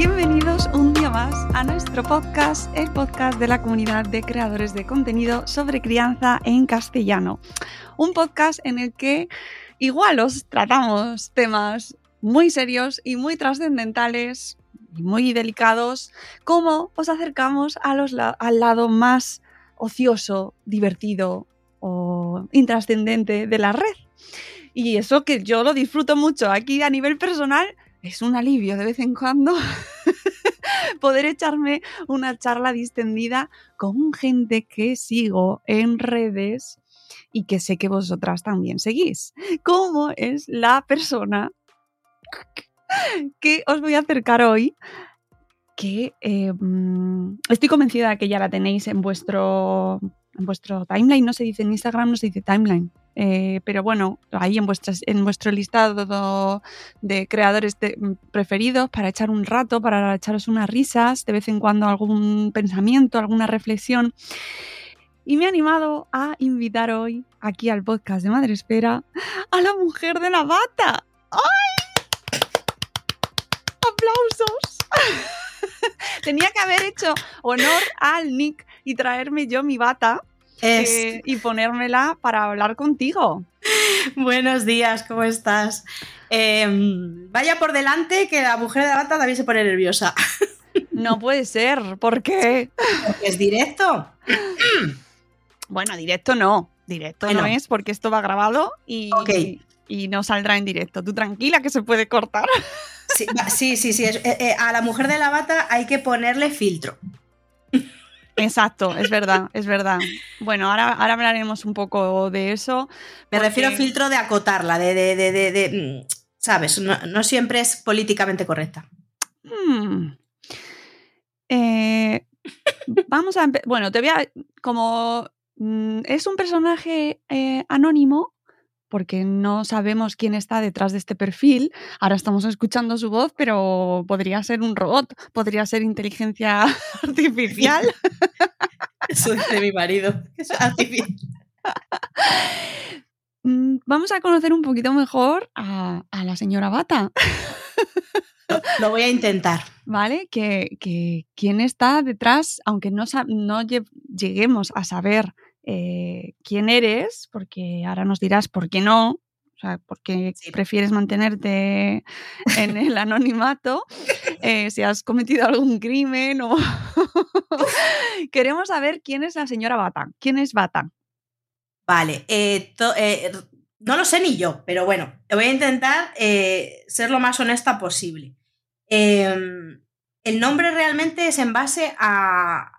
Bienvenidos un día más a nuestro podcast, el podcast de la comunidad de creadores de contenido sobre crianza en castellano. Un podcast en el que igual os tratamos temas muy serios y muy trascendentales y muy delicados, como os acercamos al lado más ocioso, divertido o intrascendente de la red. Y eso que yo lo disfruto mucho aquí a nivel personal, es un alivio de vez en cuando poder echarme una charla distendida con gente que sigo en redes y que sé que vosotras también seguís. Como es la persona que os voy a acercar hoy, que mm, estoy convencida de que ya la tenéis en vuestro, en vuestro timeline, no se dice en Instagram, no se dice timeline. Eh, pero bueno, ahí en, vuestras, en vuestro listado de creadores de- preferidos para echar un rato, para echaros unas risas, de vez en cuando algún pensamiento, alguna reflexión. Y me he animado a invitar hoy, aquí al podcast de Madre Espera, a la mujer de la bata. ¡Ay! ¡Aplausos! Tenía que haber hecho honor al Nick y traerme yo mi bata Es- eh, y ponérmela para hablar contigo. Buenos días, ¿cómo estás? Eh, vaya por delante que la mujer de la bata también se pone nerviosa. No puede ser, ¿por qué? Porque es directo. Bueno, directo no. Directo no es porque esto va grabado y, y no saldrá en directo. Tú tranquila que se puede cortar. Sí, sí, sí. eh, eh, a la mujer de la bata hay que ponerle filtro. Exacto, es verdad, es verdad. Bueno, ahora, ahora hablaremos un poco de eso. Me porque- refiero a filtro de acotarla, de, de, de, de- mm, ¿sabes? No, no siempre es políticamente correcta. Hmm. Eh, vamos a Bueno, te voy a. Como mm, es un personaje eh, anónimo, porque no sabemos quién está detrás de este perfil. Ahora estamos escuchando su voz, pero podría ser un robot, podría ser inteligencia artificial. Eso dice mi marido. es artificial. Mm, Vamos a conocer un poquito mejor a, a la señora Bata. Lo voy a intentar. ¿vale? Que, que quién está detrás, aunque no, lleguemos a saber eh, quién eres, porque ahora nos dirás por qué no, o sea, porque Sí. prefieres mantenerte en el anonimato, eh, si has cometido algún crimen o... Queremos saber quién es la señora Bata. ¿Quién es Bata? Vale, eh, to- no lo sé ni yo, pero bueno, voy a intentar ser lo más honesta posible. Eh, el nombre realmente es en base a,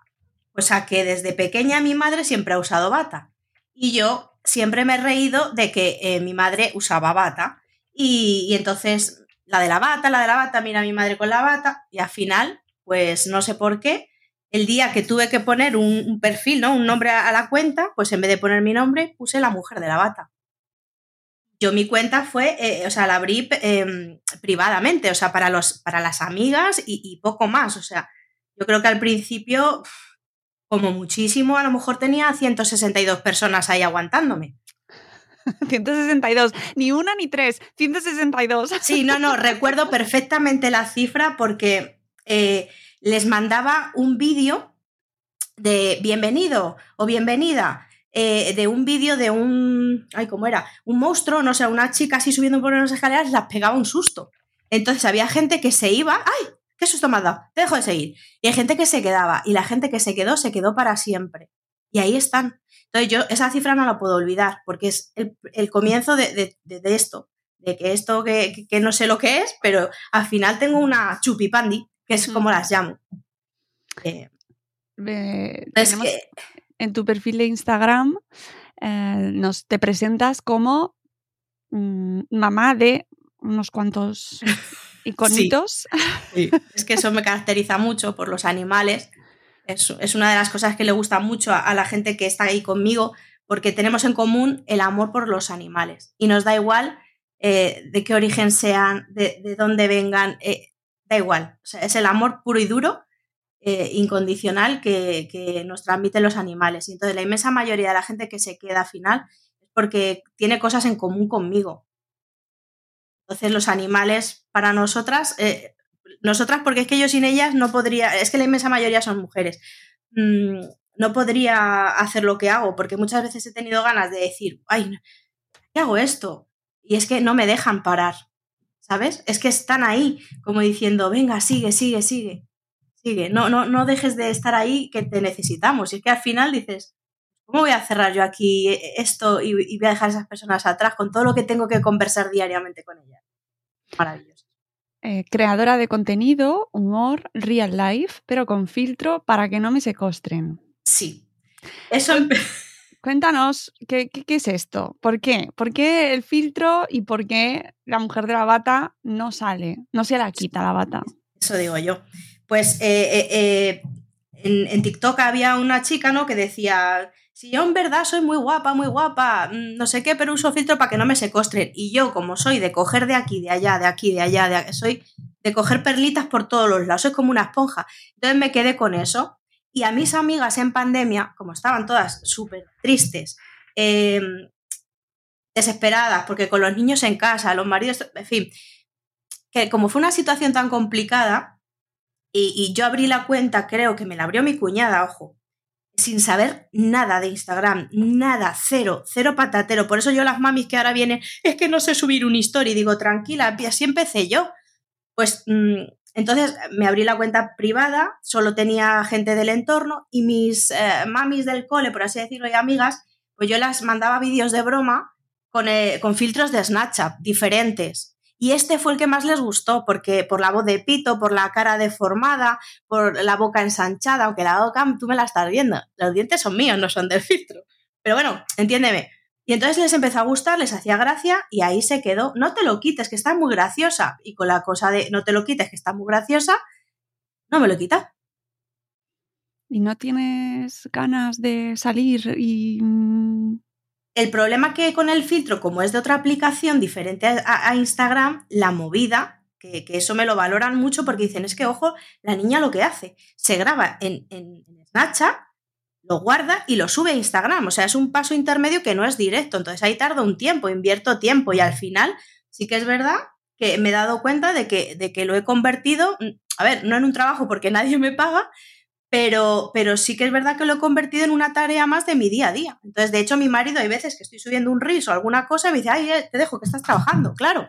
pues a que desde pequeña mi madre siempre ha usado bata y yo siempre me he reído de que eh, mi madre usaba bata y, entonces la de la bata, la de la bata, mira a mi madre con la bata y al final, pues no sé por qué, el día que tuve que poner un, perfil, ¿no? Un nombre a, la cuenta, pues en vez de poner mi nombre, puse la mujer de la bata. Yo mi cuenta fue, eh, o sea, la abrí eh, privadamente, o sea, para, los, para las amigas y, y poco más. O sea, yo creo que al principio como muchísimo, a lo mejor tenía 162 personas ahí aguantándome. 162, ni una ni tres, 162. Sí, no, no, recuerdo perfectamente la cifra porque eh, les mandaba un vídeo de bienvenido o bienvenida. Eh, de un vídeo de un. Ay, ¿cómo era? Un monstruo, no sé, una chica así subiendo por unas escaleras, las pegaba un susto. Entonces había gente que se iba. ¡Ay! ¿Qué susto me has dado? Te dejo de seguir. Y hay gente que se quedaba. Y la gente que se quedó, se quedó para siempre. Y ahí están. Entonces yo esa cifra no la puedo olvidar, porque es el, comienzo de, esto. De que esto que, no sé lo que es, pero al final tengo una chupipandi, que es como las llamo. Eh, es que, en tu perfil de Instagram eh, nos te presentas como mm, mamá de unos cuantos iconitos. Es que eso me caracteriza mucho por los animales. Es, una de las cosas que le gusta mucho a, la gente que está ahí conmigo, porque tenemos en común el amor por los animales. Y nos da igual eh, de qué origen sean, de, dónde vengan, eh, da igual. es el amor puro y duro eh, incondicional que, nos transmiten los animales. Y entonces la inmensa mayoría de la gente que se queda al final es porque tiene cosas en común conmigo. Entonces los animales para nosotras, eh, nosotras porque es que yo sin ellas no podría, es que la inmensa mayoría son mujeres. Mm, no podría hacer lo que hago porque muchas veces he tenido ganas de decir, ay, ¿qué hago esto? Y es que no me dejan parar, ¿sabes? Es que están ahí como diciendo, venga, sigue, sigue, sigue sigue, no, no, no dejes de estar ahí que te necesitamos. Y es que al final dices, ¿cómo voy a cerrar yo aquí esto y, voy a dejar a esas personas atrás con todo lo que tengo que conversar diariamente con ellas? Maravilloso. Eh, creadora de contenido, humor, real life, pero con filtro para que no me secostren. Sí. Eso. Cuéntanos, ¿qué, ¿qué, es esto? ¿Por qué? ¿Por qué el filtro y por qué la mujer de la bata no sale? No se la quita la bata. Eso digo yo pues eh, eh, en, TikTok había una chica, ¿no? Que decía, si yo en verdad soy muy guapa, muy guapa, mm, no sé qué, pero uso filtro para que no me secostren. Y yo, como soy de coger de aquí, de allá, de aquí, de allá, soy de coger perlitas por todos los lados, soy como una esponja. Entonces me quedé con eso. Y a mis amigas en pandemia, como estaban todas súper tristes, em, desesperadas, porque con los niños en casa, los maridos, en fin, que como fue una situación tan complicada, y, yo abrí la cuenta, creo que me la abrió mi cuñada, ojo, sin saber nada de Instagram, nada, cero, cero patatero. Por eso yo las mamis que ahora vienen, es que no sé subir una historia y digo, tranquila, así empecé yo. Pues mm, entonces me abrí la cuenta privada, solo tenía gente del entorno y mis eh, mamis del cole, por así decirlo, y amigas, pues yo las mandaba vídeos de broma con, eh, con filtros de Snapchat diferentes. Y este fue el que más les gustó, porque por la voz de pito, por la cara deformada, por la boca ensanchada, aunque la boca tú me la estás viendo. Los dientes son míos, no son del filtro. Pero bueno, entiéndeme. Y entonces les empezó a gustar, les hacía gracia y ahí se quedó. No te lo quites, que está muy graciosa. Y con la cosa de no te lo quites, que está muy graciosa, no me lo quita. ¿Y no tienes ganas de salir y mm, el problema que con el filtro, como es de otra aplicación diferente a, Instagram, la movida, que, eso me lo valoran mucho porque dicen, es que, ojo, la niña lo que hace, se graba en, en, Snapchat, lo guarda y lo sube a Instagram. O sea, es un paso intermedio que no es directo. Entonces ahí tarda un tiempo, invierto tiempo y al final sí que es verdad que me he dado cuenta de que, de que lo he convertido, mm, a ver, no en un trabajo porque nadie me paga, pero, pero sí que es verdad que lo he convertido en una tarea más de mi día a día. Entonces, de hecho, mi marido hay veces que estoy subiendo un riso o alguna cosa y me dice, ay, eh, te dejo que estás trabajando, claro.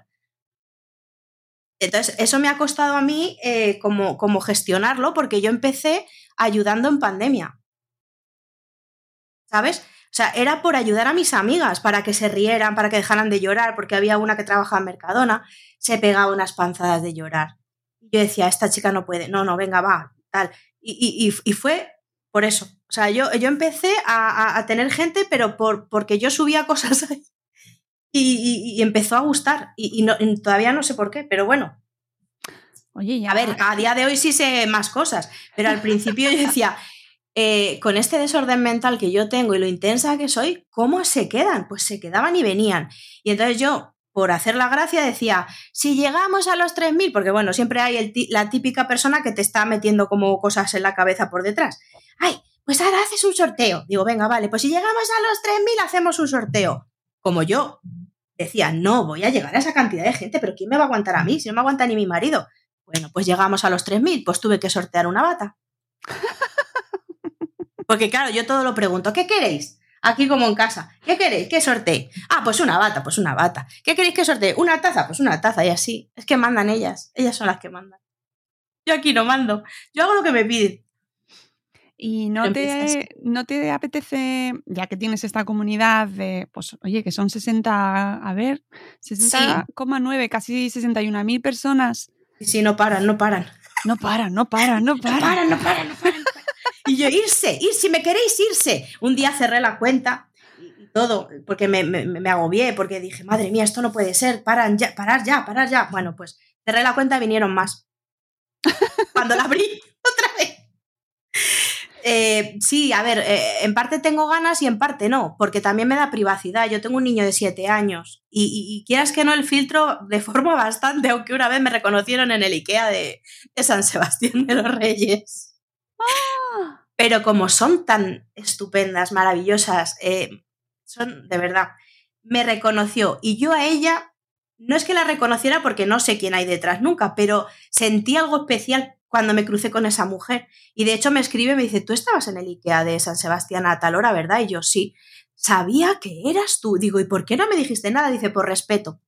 Entonces, eso me ha costado a mí eh, como, como gestionarlo porque yo empecé ayudando en pandemia. ¿Sabes? O sea, era por ayudar a mis amigas, para que se rieran, para que dejaran de llorar, porque había una que trabajaba en Mercadona, se pegaba unas panzadas de llorar. Y yo decía, esta chica no puede, no, no, venga, va, tal. Y, fue por eso. O sea, yo, yo empecé a, tener gente, pero por, porque yo subía cosas ahí. Y, empezó a gustar. Y, todavía no sé por qué, pero bueno. Oye, ya. A ver, a día de hoy sí sé más cosas, pero al principio yo decía, eh, con este desorden mental que yo tengo y lo intensa que soy, ¿cómo se quedan? Pues se quedaban y venían. Y entonces yo por hacer la gracia, decía, si llegamos a los 3.000, porque bueno, siempre hay la típica persona que te está metiendo como cosas en la cabeza por detrás. Ay, pues ahora haces un sorteo. Digo, venga, vale, pues si llegamos a los 3.000 hacemos un sorteo. Como yo decía, no voy a llegar a esa cantidad de gente, pero ¿quién me va a aguantar a mí? Si no me aguanta ni mi marido. Bueno, pues llegamos a los 3.000, pues tuve que sortear una bata. Porque claro, yo todo lo pregunto, ¿qué queréis? Aquí como en casa, ¿qué queréis? ¿Qué sortee? Ah, pues una bata, pues una bata. ¿Qué queréis que sortee? Una taza, pues una taza y así. Es que mandan ellas, ellas son las que mandan. Yo aquí no mando, yo hago lo que me piden. Y no te, no te apetece, ya que tienes esta comunidad de, pues oye, que son 60, a ver, 60,9, casi 61 mil personas. Sí, sí, no paran, no paran. No paran, no paran, no paran. No paran, no paran, no paran. Y yo, irse, ir, si me queréis irse. Un día cerré la cuenta y todo, porque me, me, agobié, porque dije, madre mía, esto no puede ser, paran ya, parar ya, parar ya. Bueno, pues cerré la cuenta y vinieron más. Cuando la abrí otra vez. Eh, sí, a ver, eh, en parte tengo ganas y en parte no, porque también me da privacidad. Yo tengo un niño de 7 años y, quieras que no, el filtro deforma bastante, aunque una vez me reconocieron en el IKEA de, de San Sebastián de los Reyes. Pero como son tan estupendas, maravillosas, eh, son de verdad, me reconoció y yo a ella, no es que la reconociera porque no sé quién hay detrás nunca, pero sentí algo especial cuando me crucé con esa mujer. Y de hecho me escribe me dice, tú estabas en el IKEA de San Sebastián a tal hora, ¿verdad? Y yo sí, sabía que eras tú. Digo, ¿y por qué no me dijiste nada? Dice, por respeto.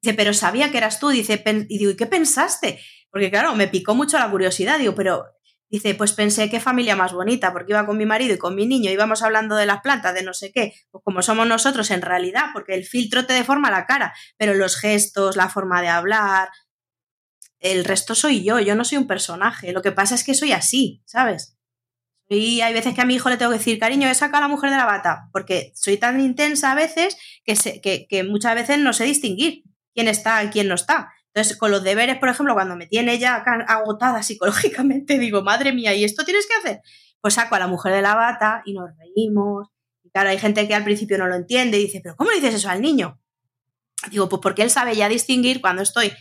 Dice, pero sabía que eras tú. Dice, y digo, ¿y qué pensaste? Porque claro, me picó mucho la curiosidad. Digo, pero dice, pues pensé qué familia más bonita, porque iba con mi marido y con mi niño, íbamos hablando de las plantas, de no sé qué, pues como somos nosotros en realidad, porque el filtro te deforma la cara, pero los gestos, la forma de hablar, el resto soy yo, yo no soy un personaje. Lo que pasa es que soy así, ¿sabes? Y hay veces que a mi hijo le tengo que decir, cariño, he sacado a la mujer de la bata, porque soy tan intensa a veces que, que, muchas veces no sé distinguir quién está y quién no está. Entonces, con los deberes, por ejemplo, cuando me tiene ya agotada psicológicamente, digo, madre mía, ¿y esto tienes que hacer? Pues saco a la mujer de la bata y nos reímos. Y claro, hay gente que al principio no lo entiende y dice, ¿pero cómo le dices eso al niño? Digo, pues porque él sabe ya distinguir cuando estoy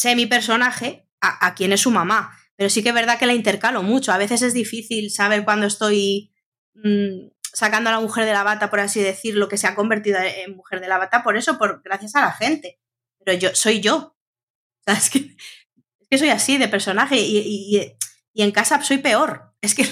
sé mi personaje a, quién es su mamá. Pero sí que es verdad que la intercalo mucho. A veces es difícil saber cuándo estoy mmm, sacando a la mujer de la bata, por así decirlo, que se ha convertido en mujer de la bata, por eso, por, gracias a la gente. Pero yo soy yo. Es, que, es que soy así de personaje y, y, y en casa soy peor. Es que.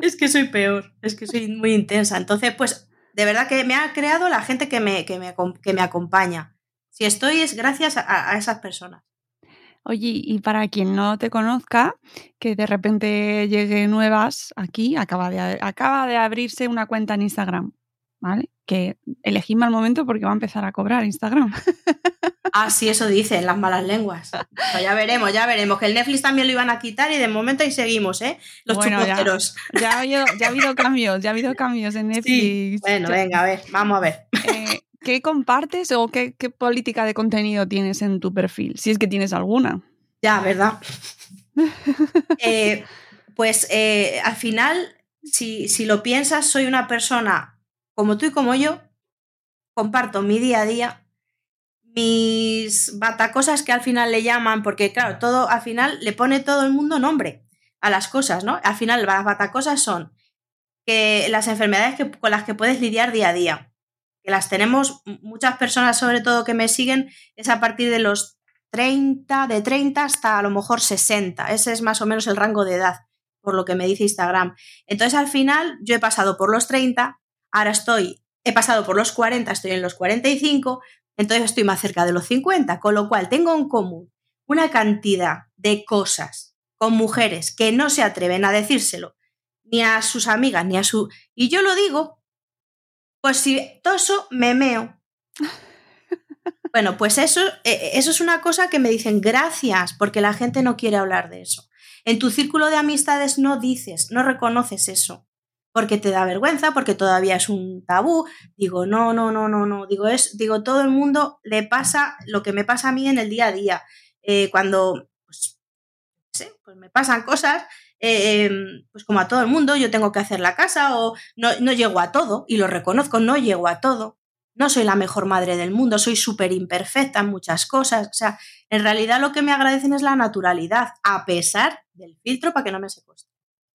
es que soy peor. Es que soy muy intensa. Entonces, pues, de verdad que me ha creado la gente que me, que me, que me acompaña. Si estoy es gracias a, a esas personas. Oye, y para quien no te conozca, que de repente llegue nuevas aquí, acaba de, acaba de abrirse una cuenta en Instagram, ¿vale? Que elegí mal momento porque va a empezar a cobrar Instagram. Ah, sí, eso dicen las malas lenguas. Pues ya veremos, ya veremos. Que el Netflix también lo iban a quitar y de momento ahí seguimos, ¿eh? Los bueno, ya, ya, ha habido, ya ha habido cambios, ya ha habido cambios en Netflix. Sí. Bueno, venga, a ver, vamos a ver. Eh, ¿Qué compartes o qué, qué, política de contenido tienes en tu perfil? Si es que tienes alguna. Ya, ¿verdad? eh, pues eh, al final, si, si lo piensas, soy una persona como tú y como yo, comparto mi día a día, mis batacosas que al final le llaman, porque claro, todo al final le pone todo el mundo nombre a las cosas, ¿no? Al final las batacosas son que las enfermedades que, con las que puedes lidiar día a día que las tenemos muchas personas, sobre todo que me siguen, es a partir de los 30, de 30 hasta a lo mejor 60. Ese es más o menos el rango de edad, por lo que me dice Instagram. Entonces al final yo he pasado por los 30, ahora estoy, he pasado por los 40, estoy en los 45, entonces estoy más cerca de los 50, con lo cual tengo en común una cantidad de cosas con mujeres que no se atreven a decírselo ni a sus amigas ni a su... Y yo lo digo pues si toso, me meo. Bueno, pues eso, eh, eso es una cosa que me dicen gracias, porque la gente no quiere hablar de eso. En tu círculo de amistades no dices, no reconoces eso, porque te da vergüenza, porque todavía es un tabú. Digo, no, no, no, no, no. Digo, es, digo, todo el mundo le pasa lo que me pasa a mí en el día a día. Eh, cuando, pues, sé, pues me pasan cosas eh, pues como a todo el mundo, yo tengo que hacer la casa o no, no llego a todo, y lo reconozco, no llego a todo. no soy la mejor madre del mundo, soy súper imperfecta en muchas cosas. O sea, en realidad lo que me agradecen es la naturalidad, a pesar del filtro para que no me secuestre.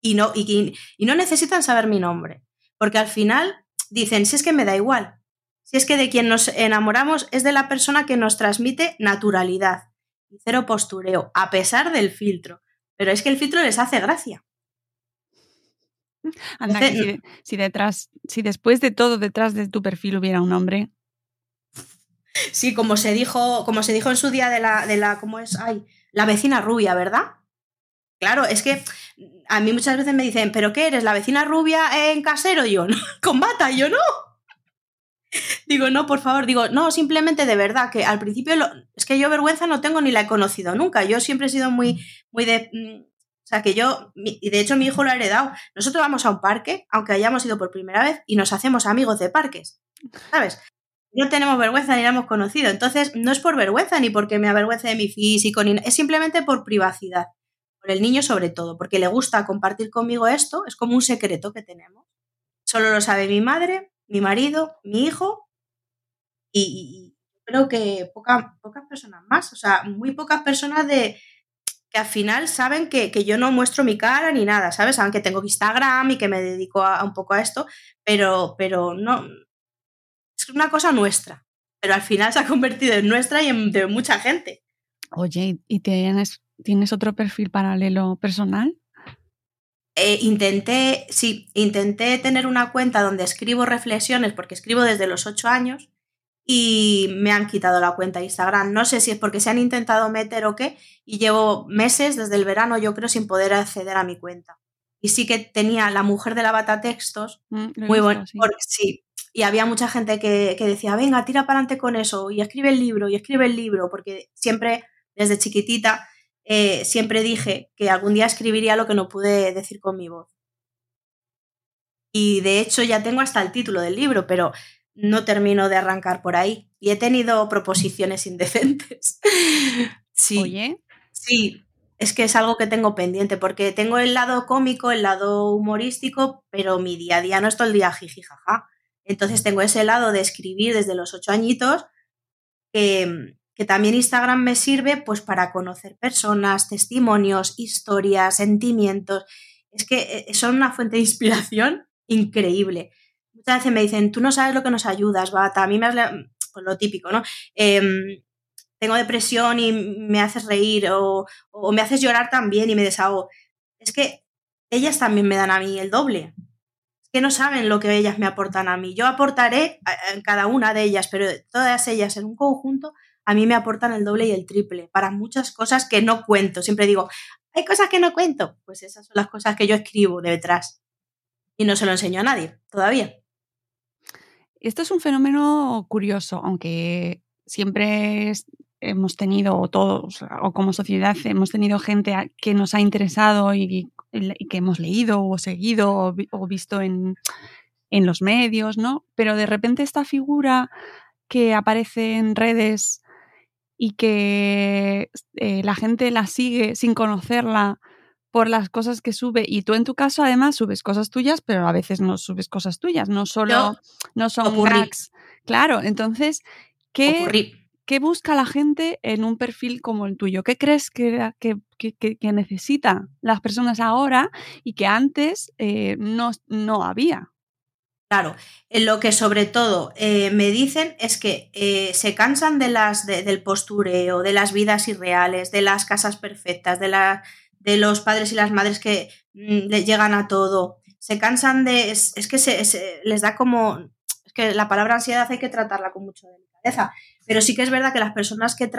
Y no, y, y no necesitan saber mi nombre, porque al final dicen, si es que me da igual, si es que de quien nos enamoramos es de la persona que nos transmite naturalidad y cero postureo, a pesar del filtro. Pero es que el filtro les hace gracia. Anda, si, detrás, si después de todo detrás de tu perfil hubiera un hombre. Sí, como se dijo, como se dijo en su día de la, de la, ¿cómo es? Ay, la vecina rubia, ¿verdad? Claro, es que a mí muchas veces me dicen, ¿pero qué eres? ¿La vecina rubia en casero? yo, no, con bata, yo no. Digo, no, por favor, digo, no, simplemente de verdad, que al principio es que yo vergüenza no tengo ni la he conocido nunca. Yo siempre he sido muy, muy de. Mm, o sea, que yo, y de hecho mi hijo lo ha heredado. Nosotros vamos a un parque, aunque hayamos ido por primera vez, y nos hacemos amigos de parques. ¿Sabes? No tenemos vergüenza ni la hemos conocido. Entonces, no es por vergüenza ni porque me avergüence de mi físico, ni, es simplemente por privacidad. El niño sobre todo, porque le gusta compartir conmigo esto, es como un secreto que tenemos. Solo lo sabe mi madre, mi marido, mi hijo y, creo que pocas pocas más, o sea, muy pocas personas de que al final saben que, yo no muestro mi cara ni nada, ¿sabes? Saben que tengo Instagram y que me dedico a, un poco a esto, pero, pero no, es una cosa nuestra, pero al final se ha convertido en nuestra y en de mucha gente. Oye, ¿y tienes, tienes otro perfil paralelo personal? Eh, intenté, sí, intenté tener una cuenta donde escribo reflexiones, porque escribo desde los ocho años, y me han quitado la cuenta de Instagram. No sé si es porque se han intentado meter o qué, y llevo meses desde el verano, yo creo, sin poder acceder a mi cuenta. Y sí que tenía la mujer de la bata textos, mm, muy bueno, sí. sí. Y había mucha gente que, que decía, venga, tira para adelante con eso, y escribe el libro, y escribe el libro, porque siempre, desde chiquitita, eh, siempre dije que algún día escribiría lo que no pude decir con mi voz. Y de hecho ya tengo hasta el título del libro, pero no termino de arrancar por ahí. Y he tenido proposiciones indecentes. sí. Oye. Sí, es que es algo que tengo pendiente, porque tengo el lado cómico, el lado humorístico, pero mi día a día no es todo el día jiji jaja. Entonces tengo ese lado de escribir desde los ocho añitos que, que también Instagram me sirve pues para conocer personas, testimonios, historias, sentimientos. Es que eh, son una fuente de inspiración increíble. Muchas veces me dicen, tú no sabes lo que nos ayudas, Bata. A mí me has... Pues lo típico, ¿no? Em, tengo depresión y me haces reír o, me haces llorar también y me desahogo. Es que ellas también me dan a mí el doble. Que no saben lo que ellas me aportan a mí. Yo aportaré en cada una de ellas, pero todas ellas en un conjunto a mí me aportan el doble y el triple para muchas cosas que no cuento. Siempre digo, hay cosas que no cuento. Pues esas son las cosas que yo escribo de detrás. Y no se lo enseño a nadie todavía. Esto es un fenómeno curioso, aunque siempre hemos tenido, todos, o como sociedad, hemos tenido gente que nos ha interesado y, que hemos leído o seguido o, visto en, en los medios, ¿no? Pero de repente esta figura que aparece en redes y que eh, la gente la sigue sin conocerla por las cosas que sube y tú en tu caso además subes cosas tuyas, pero a veces no subes cosas tuyas, no solo no, son cracks. Claro, entonces, ¿qué, ¿qué, busca la gente en un perfil como el tuyo? ¿Qué crees que, que, que, necesitan las personas ahora y que antes eh, no, no había? Claro, lo que sobre todo eh, me dicen es que eh, se cansan de las, del postureo, de las vidas irreales, de las casas perfectas, de, la, de los padres y las madres que mm, le llegan a todo. Se cansan de. Es, que se, les da como. Es que la palabra ansiedad hay que tratarla con mucha delicadeza. Pero sí que es verdad que las personas que,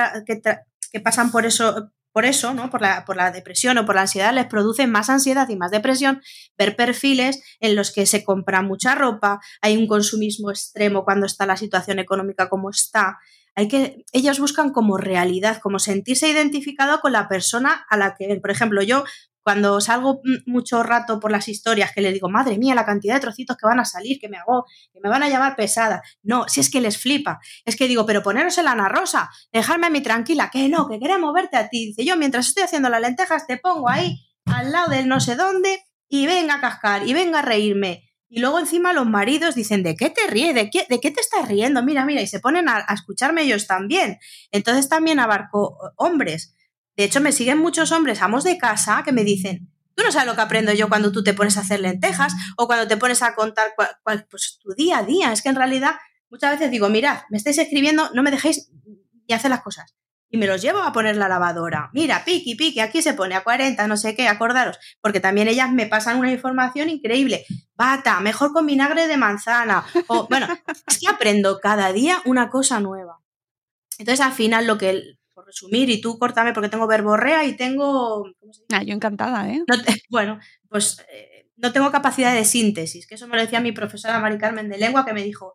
que pasan por eso, por eso, ¿no? Por la, por la depresión o por la ansiedad, les produce más ansiedad y más depresión ver perfiles en los que se compra mucha ropa, hay un consumismo extremo cuando está la situación económica como está. Hay que, ellos buscan como realidad, como sentirse identificado con la persona a la que, por ejemplo, yo cuando salgo mucho rato por las historias que le digo, madre mía, la cantidad de trocitos que van a salir, que me hago, que me van a llamar pesada. No, si es que les flipa. Es que digo, pero poneros en la Ana Rosa, dejarme a mí tranquila, que no, que queremos verte a ti. Dice, yo mientras estoy haciendo las lentejas te pongo ahí al lado del no sé dónde y venga a cascar y venga a reírme. Y luego encima los maridos dicen, ¿de qué te ríes? ¿De qué, de qué te estás riendo? Mira, mira, y se ponen a, escucharme ellos también. Entonces también abarco hombres. De hecho, me siguen muchos hombres, amos de casa, que me dicen, tú no sabes lo que aprendo yo cuando tú te pones a hacer lentejas o cuando te pones a contar cuál, pues, tu día a día. Es que en realidad muchas veces digo, mirad, me estáis escribiendo, no me dejéis ni hacer las cosas y me los llevo a poner la lavadora. Mira, piqui, piqui, aquí se pone a 40, no sé qué, acordaros, porque también ellas me pasan una información increíble. Bata, mejor con vinagre de manzana. O, bueno, es que aprendo cada día una cosa nueva. Entonces, al final, lo que, por resumir, y tú córtame porque tengo verborrea y tengo... Ah, yo encantada, ¿eh? No te, bueno, pues eh, no tengo capacidad de síntesis, que eso me lo decía mi profesora Mari Carmen de lengua, que me dijo,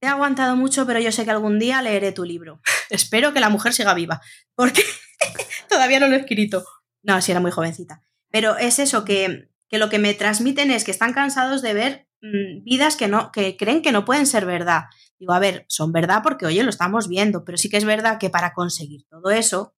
he aguantado mucho, pero yo sé que algún día leeré tu libro. Espero que la mujer siga viva, porque todavía no lo he escrito. No, sí, era muy jovencita. Pero es eso, que, que lo que me transmiten es que están cansados de ver mmm, vidas que, no, que creen que no pueden ser verdad. Digo, a ver, son verdad porque, oye, lo estamos viendo, pero sí que es verdad que para conseguir todo eso,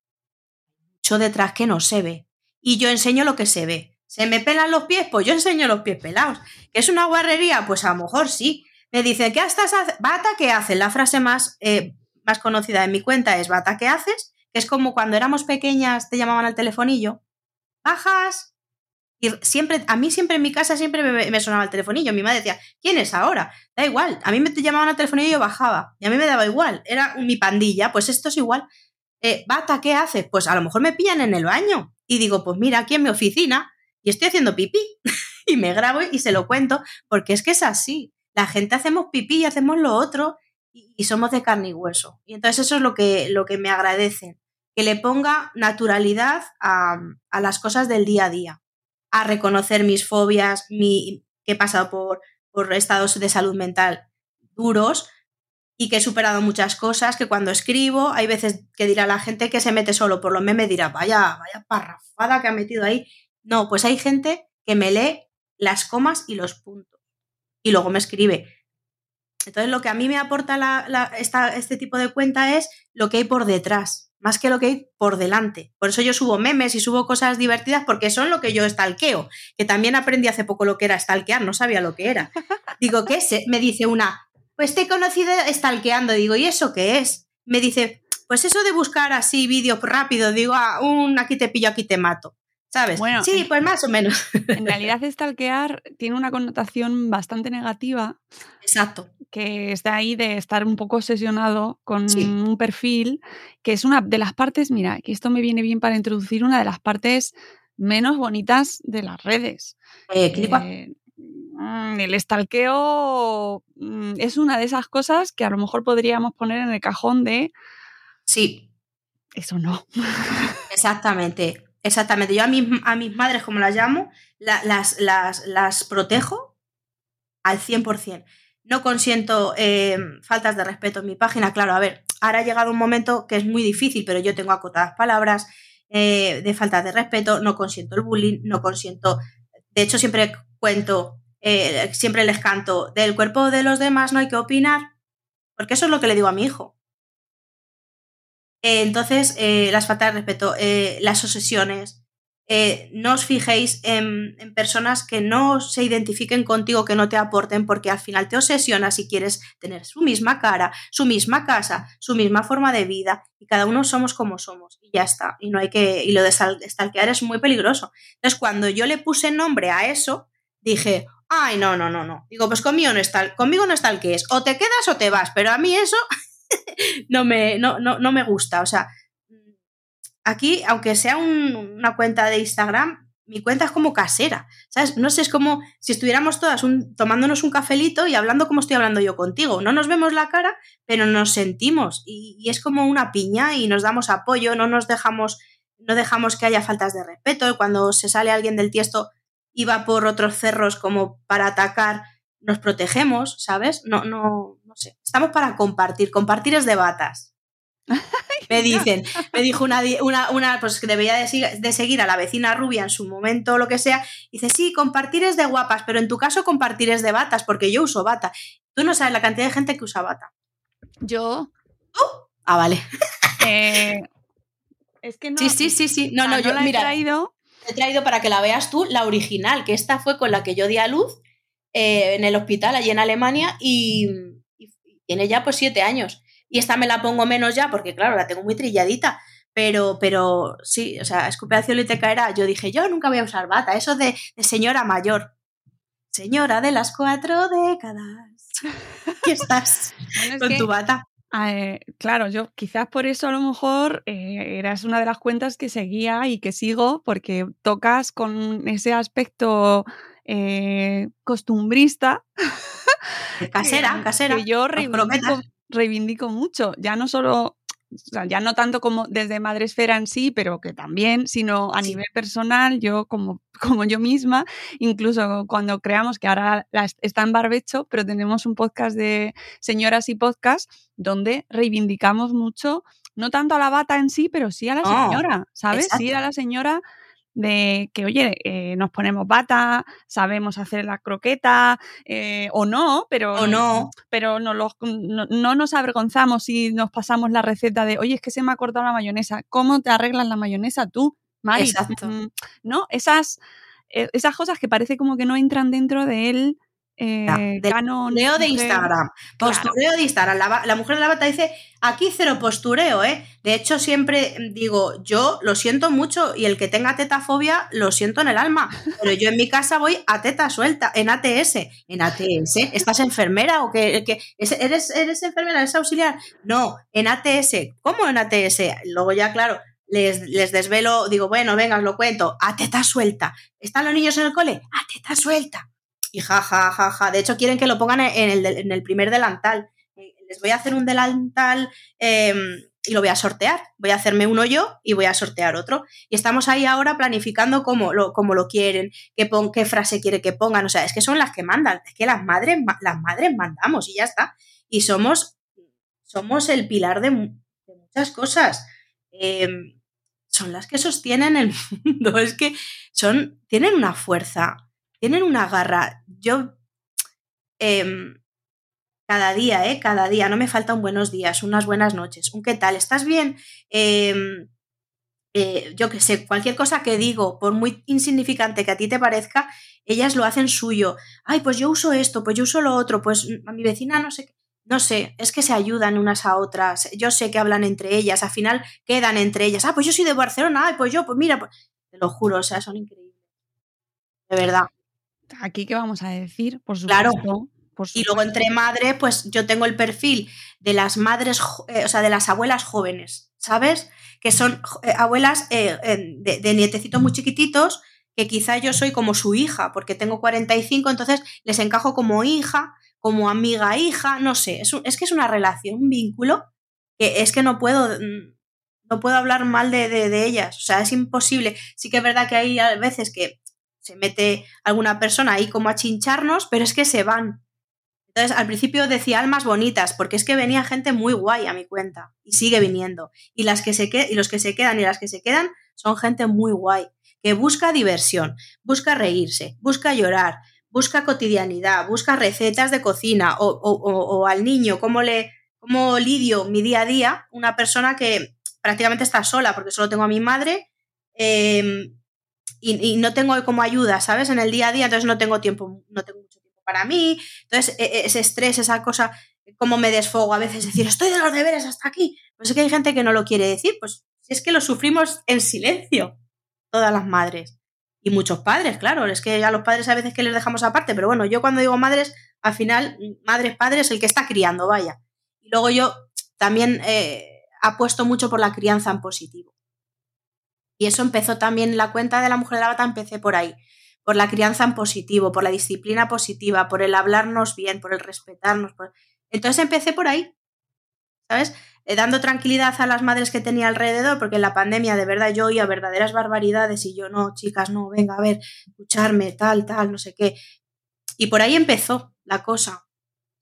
mucho detrás que no se ve. Y yo enseño lo que se ve. ¿Se me pelan los pies? Pues yo enseño los pies pelados. ¿Que es una guarrería? Pues a lo mejor sí me dice, ¿qué estás Bata, ¿qué haces? La frase más, eh, más conocida en mi cuenta es Bata, ¿qué haces? Que es como cuando éramos pequeñas te llamaban al telefonillo. Bajas. Y siempre, a mí siempre en mi casa siempre me, sonaba el telefonillo. Mi madre decía, ¿quién es ahora? Da igual. A mí me llamaban al telefonillo y yo bajaba. Y a mí me daba igual. Era mi pandilla. Pues esto es igual. Eh, Bata, ¿qué haces? Pues a lo mejor me pillan en el baño. Y digo, pues mira, aquí en mi oficina y estoy haciendo pipí. y me grabo y se lo cuento porque es que es así la gente hacemos pipí y hacemos lo otro y, y, somos de carne y hueso. Y entonces eso es lo que, lo que me agradecen, que le ponga naturalidad a, a, las cosas del día a día, a reconocer mis fobias, mi, que he pasado por, por estados de salud mental duros y que he superado muchas cosas, que cuando escribo hay veces que dirá la gente que se mete solo por los memes, dirá, vaya, vaya parrafada que ha metido ahí. No, pues hay gente que me lee las comas y los puntos y luego me escribe. Entonces, lo que a mí me aporta la, la, esta, este tipo de cuenta es lo que hay por detrás, más que lo que hay por delante. Por eso yo subo memes y subo cosas divertidas porque son lo que yo estalqueo, que también aprendí hace poco lo que era estalquear, no sabía lo que era. Digo, ¿qué es? Me dice una, pues te he conocido estalqueando. Digo, ¿y eso qué es? Me dice, pues eso de buscar así vídeos rápido, digo, ah, un aquí te pillo, aquí te mato. ¿Sabes? Bueno, sí, pues más o menos. En realidad, stalkear tiene una connotación bastante negativa. Exacto. Que está ahí de estar un poco obsesionado con sí. un perfil, que es una de las partes, mira, que esto me viene bien para introducir una de las partes menos bonitas de las redes. Eh, eh, el stalkeo mm, es una de esas cosas que a lo mejor podríamos poner en el cajón de. Sí. Eso no. Exactamente. Exactamente. Yo a mis, a mis madres, como las llamo, la, las, las, las, protejo al 100%. No consiento eh, faltas de respeto en mi página. Claro, a ver, ahora ha llegado un momento que es muy difícil, pero yo tengo acotadas palabras eh, de falta de respeto, no consiento el bullying, no consiento... De hecho, siempre cuento, eh, siempre les canto, del cuerpo de los demás no hay que opinar, porque eso es lo que le digo a mi hijo. Eh, entonces, eh, las faltas de respeto, eh, las obsesiones, no os fijéis en, personas que no se identifiquen contigo, que no te aporten, porque al final te obsesionas y quieres tener su misma cara, su misma casa, su misma forma de vida, y cada uno somos como somos, y ya está. Y no hay que. Y lo de stalkear es muy peligroso. Entonces, cuando yo le puse nombre a eso, dije, ay, no, no, no, no. Digo, pues conmigo no está, conmigo no está el que es. O te quedas o te vas, pero a mí eso no, me, no, no, no, me gusta. O sea, aquí, aunque sea un, una cuenta de Instagram, mi cuenta es como casera, ¿sabes? No sé, es como si estuviéramos todas tomándonos un cafelito y hablando como estoy hablando yo contigo. No nos vemos la cara, pero nos sentimos y, es como una piña y nos damos apoyo, no nos dejamos, no dejamos que haya faltas de respeto. Cuando se sale alguien del tiesto y va por otros cerros como para atacar, nos protegemos, ¿sabes? No, no sé. Estamos para compartir. Compartir es de batas. me dicen, me dijo una, una, una pues que debería de, de, seguir a la vecina rubia en su momento o lo que sea. Dice, sí, compartir es de guapas, pero en tu caso compartir es de batas, porque yo uso bata. Tú no sabes la cantidad de gente que usa bata. Yo. ¿Tú? Ah, vale. Eh, es que no. Sí, sí, sí, sí. No, no, yo la mira, he traído. Te he traído para que la veas tú, la original, que esta fue con la que yo di a luz eh, en el hospital allí en Alemania y, y tiene ya pues siete años. Y esta me la pongo menos ya porque, claro, la tengo muy trilladita. Pero, pero sí, o sea, escupe al cielo y te caerá. Yo dije, yo nunca voy a usar bata. Eso de, de señora mayor. Señora de las cuatro décadas. Aquí estás Bueno, es con que, tu bata. eh, claro, yo quizás por eso a lo mejor eh, eras una de las cuentas que seguía y que sigo, porque tocas con ese aspecto eh, costumbrista Casera, que- casera. que yo reivindico, reivindico mucho, ya no solo, o sea, ya no tanto como desde Madresfera en sí, pero que también, sino a Sí. nivel personal, yo como, como yo misma, incluso cuando creamos que ahora está en barbecho, pero tenemos un podcast de señoras y podcast donde reivindicamos mucho, no tanto a la bata en sí, pero sí a la No, señora, ¿sabes? Sí a la señora de que, oye, eh, nos ponemos bata, sabemos hacer la croqueta, eh, o no, pero O no. pero no, los- no, no nos avergonzamos si nos pasamos la receta de, oye, es que se me ha cortado la mayonesa. ¿Cómo te arreglas la mayonesa tú, Mari? Exacto. Mm, ¿No? Esas, eh, esas cosas que parece como que no entran dentro del eh, canon. Postureo de. Instagram. Claro. Postureo de Instagram. La, mujer de la bata dice, aquí cero postureo, ¿eh? De hecho, siempre digo, yo lo siento mucho y el que tenga tetafobia lo siento en el alma. Pero yo en mi casa voy a teta suelta, en ATS. ¿En ATS? ¿Estás enfermera o es- ¿Eres, ¿Eres enfermera? ¿Eres auxiliar? No, en ATS. ¿Cómo en ATS? Luego ya, claro, les, les desvelo, digo, bueno, venga, os lo cuento. A teta suelta. ¿Están los niños en el cole? A teta suelta. Y ja, ja, ja, ja. De hecho, quieren que lo pongan en el, en el primer delantal. Eh, Les voy a hacer un delantal eh, y lo voy a sortear. Voy a hacerme uno yo y voy a sortear otro. Y estamos ahí ahora planificando cómo lo, cómo lo quieren, qué, pon- qué frase quiere que pongan. O sea, es que son las que mandan. Es que las madres, ma- las madres mandamos y ya está. Y somos, somos el pilar de, mu- de muchas cosas. Eh, son las que sostienen el mundo. Es que son, tienen una fuerza tienen una garra. Yo, em, cada día, ¿eh? Cada día, no me falta un buenos días, unas buenas noches, un qué tal, ¿estás bien? Em, eh, yo qué sé, cualquier cosa que digo, por muy insignificante que a ti te parezca, ellas lo hacen suyo. Ay, pues yo uso esto, pues yo uso lo otro, pues mi vecina no sé qué. No sé, es que se ayudan unas a otras. Yo sé que hablan entre ellas, al final quedan entre ellas. Ah, pues yo soy de Barcelona, ay, pues yo, pues mira, pues... te lo juro, o sea, son increíbles. De verdad. Aquí, ¿qué vamos a decir? Por Claro. supuesto. por Y luego entre madres, pues yo tengo el perfil de las madres, eh, o sea, de las abuelas jóvenes, ¿sabes? Que son eh, abuelas eh, de, de nietecitos muy chiquititos, que quizá yo soy como su hija, porque tengo 45, entonces les encajo como hija, como amiga hija, no sé, es, un- es que es una relación, un vínculo, que es que no puedo, mm, no puedo hablar mal de, de- de ellas, o sea, es imposible. Sí que es verdad que hay a veces que se mete alguna persona ahí como a chincharnos, pero es que se van. Entonces, al principio decía almas bonitas, porque es que venía gente muy guay a mi cuenta y sigue viniendo. Y, las que se que- y los que se quedan y las que se quedan son gente muy guay, que busca diversión, busca reírse, busca llorar, busca cotidianidad, busca recetas de cocina o, o- o- o al niño, cómo, le, cómo lidio mi día a día, una persona que prácticamente está sola porque solo tengo a mi madre. eh, y, no tengo como ayuda, ¿sabes? En el día a día, entonces no tengo tiempo, no tengo mucho tiempo para mí. Entonces, e- e- ese estrés, esa cosa, como me desfogo a veces, decir, estoy de los deberes hasta aquí. Pues es que hay gente que no lo quiere decir, pues es que lo sufrimos en silencio, todas las madres. Y muchos padres, claro, es que a los padres a veces que les dejamos aparte, pero bueno, yo cuando digo madres, al final, madres, padres, el que está criando, vaya. Y luego yo también eh, apuesto mucho por la crianza en positivo. Y eso empezó también la cuenta de la mujer de la bata, empecé por ahí, por la crianza en positivo, por la disciplina positiva, por el hablarnos bien, por el respetarnos. por- Entonces empecé por ahí, ¿sabes? Eh, dando tranquilidad a las madres que tenía alrededor, porque en la pandemia de verdad yo oía verdaderas barbaridades y yo no, chicas, no, venga, a ver, escucharme, tal, tal, no sé qué. Y por ahí empezó la cosa,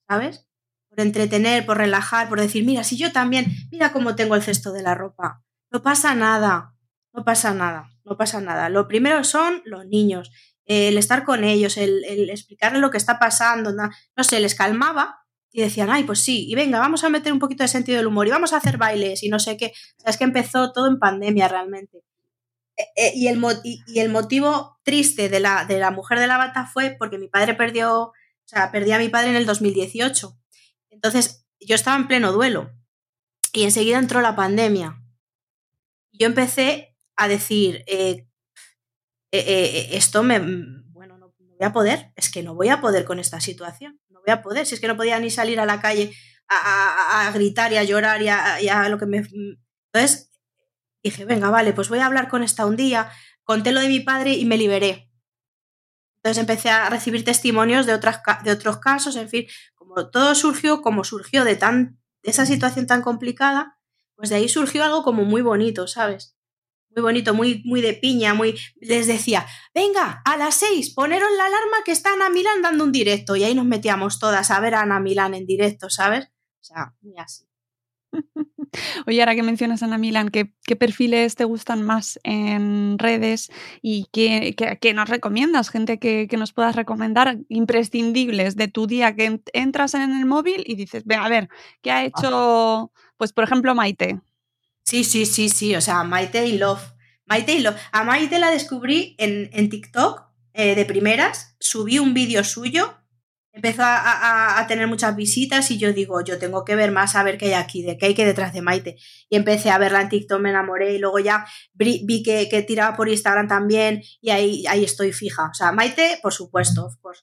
¿sabes? Por entretener, por relajar, por decir, mira, si yo también, mira cómo tengo el cesto de la ropa, no pasa nada, no pasa nada, no pasa nada. Lo primero son los niños, el estar con ellos, el, el explicarles lo que está pasando, na- no sé, les calmaba y decían, ay, pues sí, y venga, vamos a meter un poquito de sentido del humor y vamos a hacer bailes y no sé qué. O sea, es que empezó todo en pandemia realmente. Eh, eh, y, el, y el motivo triste de la, de la mujer de la bata fue porque mi padre perdió O sea, perdí a mi padre en el 2018. Entonces, yo estaba en pleno duelo. Y enseguida entró la pandemia. Yo empecé a decir, eh, eh, eh, esto me... Bueno, no, voy a poder, es que no voy a poder con esta situación. No voy a poder, si es que no podía ni salir a la calle a, gritar y a llorar y a, lo que me... Entonces dije, venga, vale, pues voy a hablar con esta un día, conté lo de mi padre y me liberé. Entonces empecé a recibir testimonios de, otras, de otros casos, en fin, como todo surgió, como surgió de, tan, de esa situación tan complicada, pues de ahí surgió algo como muy bonito, ¿sabes? Muy bonito, muy, muy de piña, muy... Les decía, venga, a las seis, poneros la alarma que está Ana Milán dando un directo. Y ahí nos metíamos todas a ver a Ana Milán en directo, ¿sabes? O sea, muy así. Oye, ahora que mencionas Ana Milán, ¿qué, perfiles te gustan más en redes y qué, nos recomiendas? Gente que, nos puedas recomendar imprescindibles de tu día que entras en el móvil y dices, a ver, ¿qué ha hecho, pues por ejemplo, Maite? Sí, sí, sí, sí, o sea, Maite y Love. Maite y Love. A Maite la descubrí en, TikTok eh, de primeras, subí un vídeo suyo empezó a, tener muchas visitas y yo digo, yo tengo que ver más a ver qué hay aquí, de qué hay que detrás de Maite. Y empecé a verla en TikTok, me enamoré y luego ya vi que, que tiraba por Instagram también y ahí, ahí estoy fija. O sea, Maite, por supuesto, of course.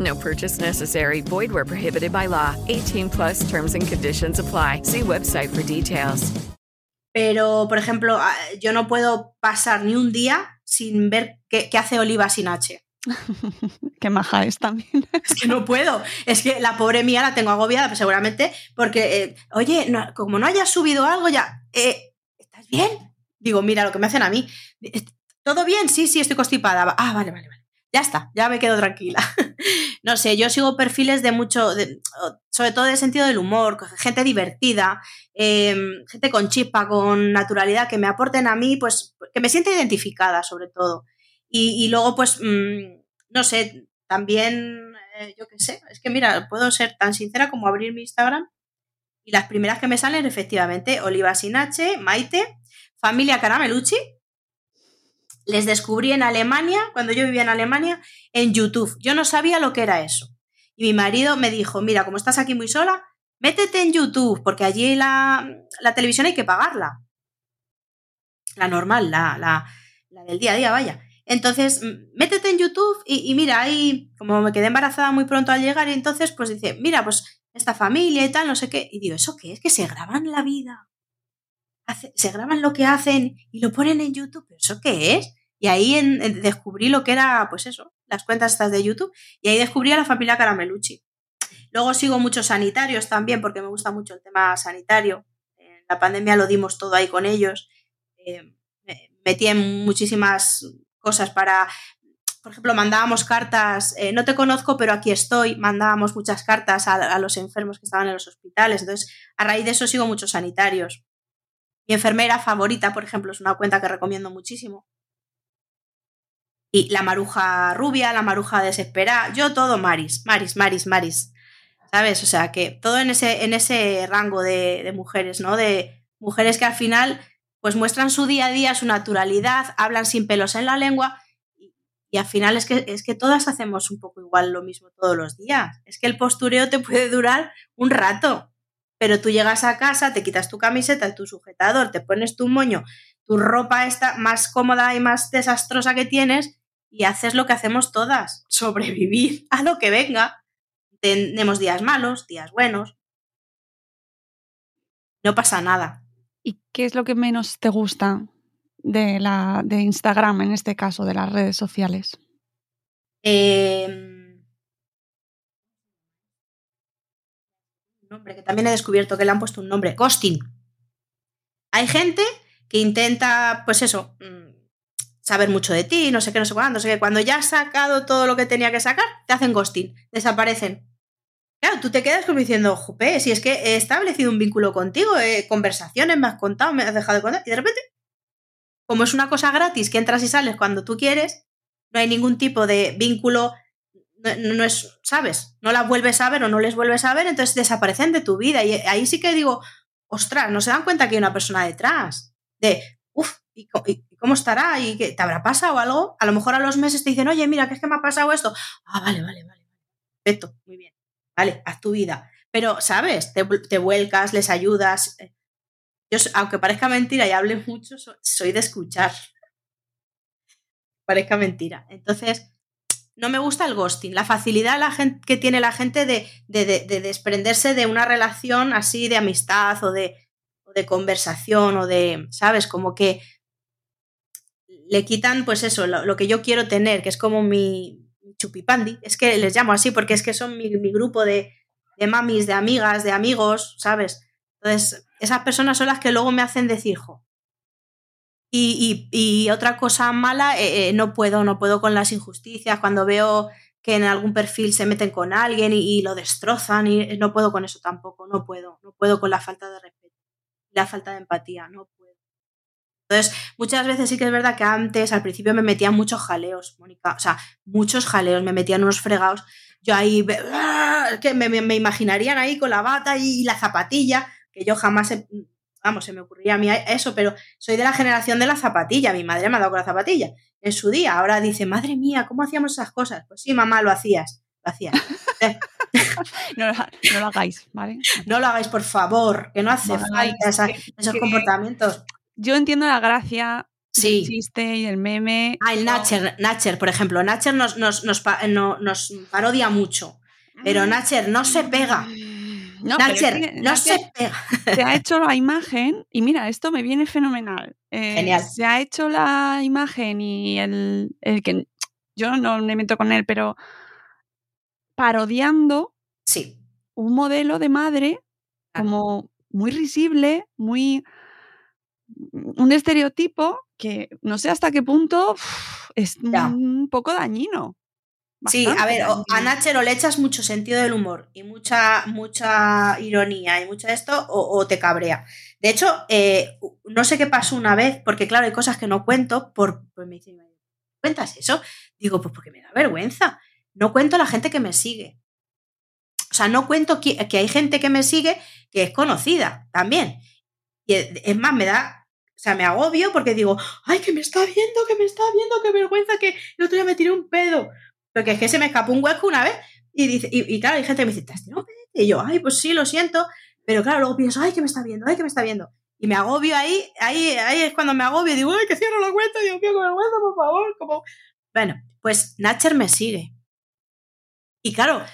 No purchase necessary. Void where prohibited by law. 18 plus terms and conditions apply. See website for details. Pero, por ejemplo, ah, yo no puedo pasar ni un día sin ver qué, qué hace Oliva sin H. qué maja es también. Es que no puedo. Es que la pobre mía la tengo agobiada, pues seguramente, porque, eh, oye, como no hayas subido algo ya, eh, ¿estás bien? Digo, mira lo que me hacen a mí. ¿Todo bien? Sí, sí, estoy constipada. Ah, vale, vale, vale. Ya está, ya me quedo tranquila. no sé, yo sigo perfiles de mucho, sobre todo de sentido del humor, gente divertida, em, gente con chispa, con naturalidad, que me aporten a mí, pues, que me sienta identificada sobre todo. Y, luego, pues, mm, no sé, también, eh, yo qué sé, es que mira, puedo ser tan sincera como abrir mi Instagram y las primeras que me salen, efectivamente, Oliva Sinache, Maite, Familia Caramelucci, les descubrí en Alemania, cuando yo vivía en Alemania, en YouTube. Yo no sabía lo que era eso. Y mi marido me dijo, mira, como estás aquí muy sola, métete en YouTube, porque allí la, televisión hay que pagarla. La normal, la, la, del día a día, vaya. Entonces, métete en YouTube y, mira, ahí, como me quedé embarazada muy pronto al llegar, y entonces, pues dice, mira, pues esta familia y tal, no sé qué. Y digo, ¿eso qué es? Que se graban la vida. Se graban lo que hacen y lo ponen en YouTube. ¿Eso qué es? Y ahí descubrí lo que era, pues eso, las cuentas estas de YouTube. Y ahí descubrí a la familia Caramelucci. Luego sigo muchos sanitarios también, porque me gusta mucho el tema sanitario. En la pandemia lo dimos todo ahí con ellos. Eh, metí en muchísimas cosas para, por ejemplo, mandábamos cartas, eh, no te conozco, pero aquí estoy, mandábamos muchas cartas a, a, los enfermos que estaban en los hospitales. Entonces, a raíz de eso sigo muchos sanitarios. Mi enfermera favorita, por ejemplo, es una cuenta que recomiendo muchísimo, y la maruja rubia, la maruja desesperada, yo todo Maris, Maris, Maris, Maris. ¿Sabes? O sea, que todo en ese, en ese rango de, de mujeres, ¿no? De mujeres que al final pues muestran su día a día, su naturalidad, hablan sin pelos en la lengua y, al final es que, es que todas hacemos un poco igual lo mismo todos los días. Es que el postureo te puede durar un rato, pero tú llegas a casa, te quitas tu camiseta, tu sujetador, te pones tu moño, tu ropa esta más cómoda y más desastrosa que tienes y haces lo que hacemos todas, sobrevivir a lo que venga. Tenemos días malos, días buenos. No pasa nada. ¿Y qué es lo que menos te gusta de, la, de Instagram, en este caso, de las redes sociales? Eh, nombre que también he descubierto que le han puesto un nombre, ghosting. Hay gente que intenta, pues eso, mm, saber mucho de ti, no sé qué, no sé cuándo, no sé qué. Cuando ya has sacado todo lo que tenía que sacar, te hacen ghosting, desaparecen. Claro, tú te quedas como diciendo, jope, si es que he establecido un vínculo contigo, conversaciones, me has contado, me has dejado de contar, y de repente, como es una cosa gratis que entras y sales cuando tú quieres, no hay ningún tipo de vínculo, no, es, ¿sabes? No las vuelves a ver o no les vuelves a ver, entonces desaparecen de tu vida. Y ahí sí que digo, ostras, no se dan cuenta que hay una persona detrás. De, uff, ¿y, cómo estará? ¿Y qué, te habrá pasado algo? A lo mejor a los meses te dicen, oye, mira, ¿qué es que me ha pasado esto? Ah, vale, vale, vale. Perfecto, muy bien. Vale, haz tu vida. Pero, ¿sabes? Te, te vuelcas, les ayudas. Yo, aunque parezca mentira y hable mucho, soy de escuchar. Parezca mentira. Entonces, no me gusta el ghosting, la facilidad la gente, que tiene la gente de, de, de, desprenderse de una relación así de amistad o de, conversación o de, ¿sabes? Como que le quitan, pues eso, lo, que yo quiero tener, que es como mi chupipandi, es que les llamo así porque es que son mi, mi grupo de, de mamis, de amigas, de amigos, ¿sabes? Entonces, esas personas son las que luego me hacen decir, jo, y, y, y, otra cosa mala, eh, eh, no puedo, no puedo con las injusticias. Cuando veo que en algún perfil se meten con alguien y, lo destrozan, y eh, no puedo con eso tampoco, no puedo, no puedo con la falta de respeto, la falta de empatía, no puedo. Entonces, muchas veces sí que es verdad que antes, al principio, me metían muchos jaleos, Mónica, o sea, muchos jaleos, me metían unos fregados. Yo ahí, que me, me, me imaginarían ahí con la bata y la zapatilla, que yo jamás he, vamos, se me ocurría a mí eso, pero soy de la generación de la zapatilla, mi madre me ha dado con la zapatilla en su día, ahora dice, madre mía, ¿cómo hacíamos esas cosas? Pues sí, mamá, lo hacías, lo hacías. no, lo, no, lo, hagáis, ¿vale? No lo hagáis, por favor, que no hace no falta esa, esos que comportamientos. Yo entiendo la gracia Sí. El chiste y el meme. Ah, el Natcher, Natcher, por ejemplo. Natcher nos, nos, nos, no, nos parodia mucho. Pero Natcher no se pega. No, Natcher, no Natcher se pega. Se ha hecho la imagen y mira, esto me viene fenomenal. Eh, Genial. Se ha hecho la imagen y el, el, que yo no me meto con él, pero parodiando sí. un modelo de madre como muy risible, muy un estereotipo que no sé hasta qué punto uf, es Ya. un poco dañino. Sí, a ver, a o le echas mucho sentido del humor y mucha, mucha ironía y mucho esto, o, o te cabrea. De hecho, eh, no sé qué pasó una vez, porque claro, hay cosas que no cuento, por, pues me ¿cuentas eso? Digo, pues porque me da vergüenza. No cuento a la gente que me sigue. O sea, no cuento que, que hay gente que me sigue que es conocida también. Y es es más, me da, o sea, me agobio porque digo, ay, que me está viendo, que me está viendo, qué vergüenza, que el otro día me tiré un pedo. Porque es que se me escapó un hueco una vez y, dice, y, claro, hay gente que me dice, ¿te has tirado? Y yo, ay, pues sí, lo siento. Pero claro, luego pienso, ay, que me está viendo, ay, que me está viendo. Y me agobio ahí, ahí, ahí es cuando me agobio y digo, ay, que cierro la cuenta, Dios mío, qué vergüenza, por favor. Como... Bueno, pues Natcher me sigue. Y claro,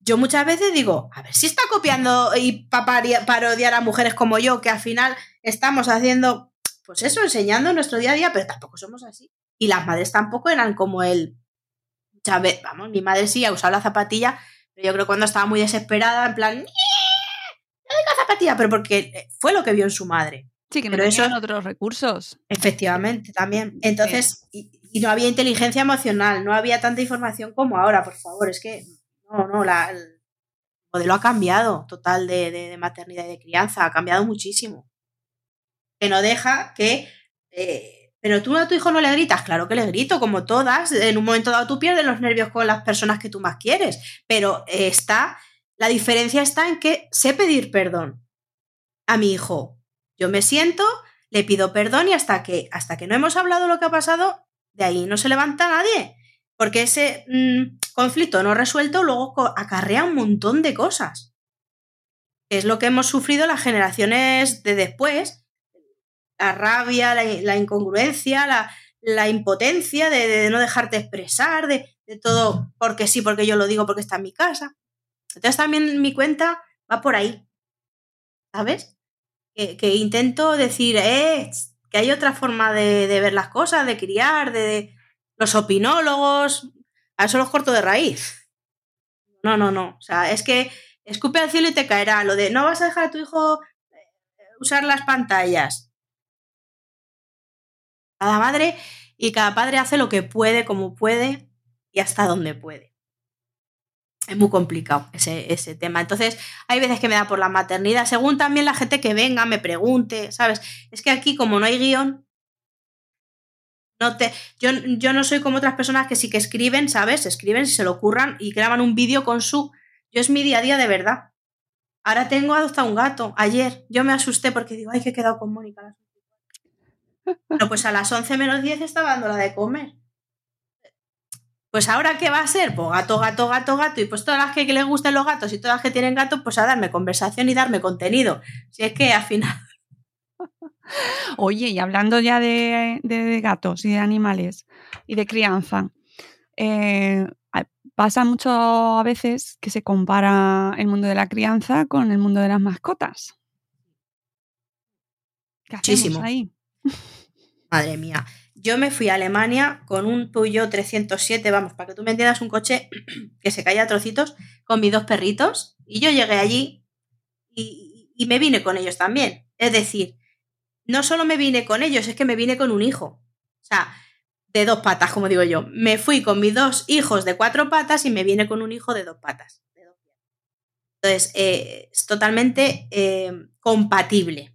yo muchas veces digo, a ver si está copiando y paparia- parodiar a mujeres como yo, que al final estamos haciendo, pues eso, enseñando nuestro día a día, pero tampoco somos así. Y las madres tampoco eran como él. Muchas veces, vamos, mi madre sí ha usado la zapatilla, pero yo creo que cuando estaba muy desesperada, en plan. ¡No digo zapatilla! Pero porque fue lo que vio en su madre. Sí, que no pero eso- otros recursos. Efectivamente, también. Entonces, y, y no había inteligencia emocional, no había tanta información como ahora, por favor. Es que, no, no, la, el modelo ha cambiado total de, de- de maternidad y de crianza, ha cambiado muchísimo. Que no deja que... eh, pero tú a tu hijo no le gritas, claro que le grito, como todas. En un momento dado tú pierdes los nervios con las personas que tú más quieres. Pero está, la diferencia está en que sé pedir perdón a mi hijo. Yo me siento, le pido perdón y hasta que, hasta que no hemos hablado lo que ha pasado, de ahí no se levanta nadie. Porque ese mm, conflicto no resuelto luego acarrea un montón de cosas. Es lo que hemos sufrido las generaciones de después. La rabia, la, la incongruencia, la, la impotencia de, de no dejarte expresar, de, de todo porque sí, porque yo lo digo, porque está en mi casa. Entonces también mi cuenta va por ahí. ¿Sabes? que, intento decir, eh, que hay otra forma de, ver las cosas, de criar, de, los opinólogos, a eso los corto de raíz. No, no, no. O sea, es que escupe al cielo y te caerá. Lo de no vas a dejar a tu hijo eh, usar las pantallas. Cada madre y cada padre hace lo que puede, como puede y hasta donde puede es muy complicado ese, ese, tema. Entonces, hay veces que me da por la maternidad, según también la gente que venga, me pregunte, ¿sabes? Es que aquí, como no hay guion, no te, yo, yo no soy como otras personas que sí que escriben, ¿sabes? Escriben, si se lo ocurran y graban un vídeo con su... Yo es mi día a día de verdad. Ahora tengo adoptado un gato. Ayer yo me asusté porque digo, ay, que he quedado con Mónica. Pero pues a las 11 menos 10 estaba dando la de comer. Pues ahora, ¿qué va a ser? Pues gato, gato, gato, gato. Y pues todas las que, les gusten los gatos y todas las que tienen gatos, pues a darme conversación y darme contenido. Si es que al final. Oye, y hablando ya de, gatos y de animales y de crianza, eh, pasa mucho a veces que se compara el mundo de la crianza con el mundo de las mascotas. ¿Qué hacemos ahí? Madre mía. Yo me fui a Alemania con un Peugeot 307, vamos, para que tú me entiendas, un coche que se caía a trocitos, con mis dos perritos. Y yo llegué allí y, me vine con ellos también. Es decir, no solo me vine con ellos, es que me vine con un hijo. O sea, de dos patas, como digo yo. Me fui con mis dos hijos de cuatro patas y me vine con un hijo de dos patas. Entonces, eh, es totalmente eh, compatible.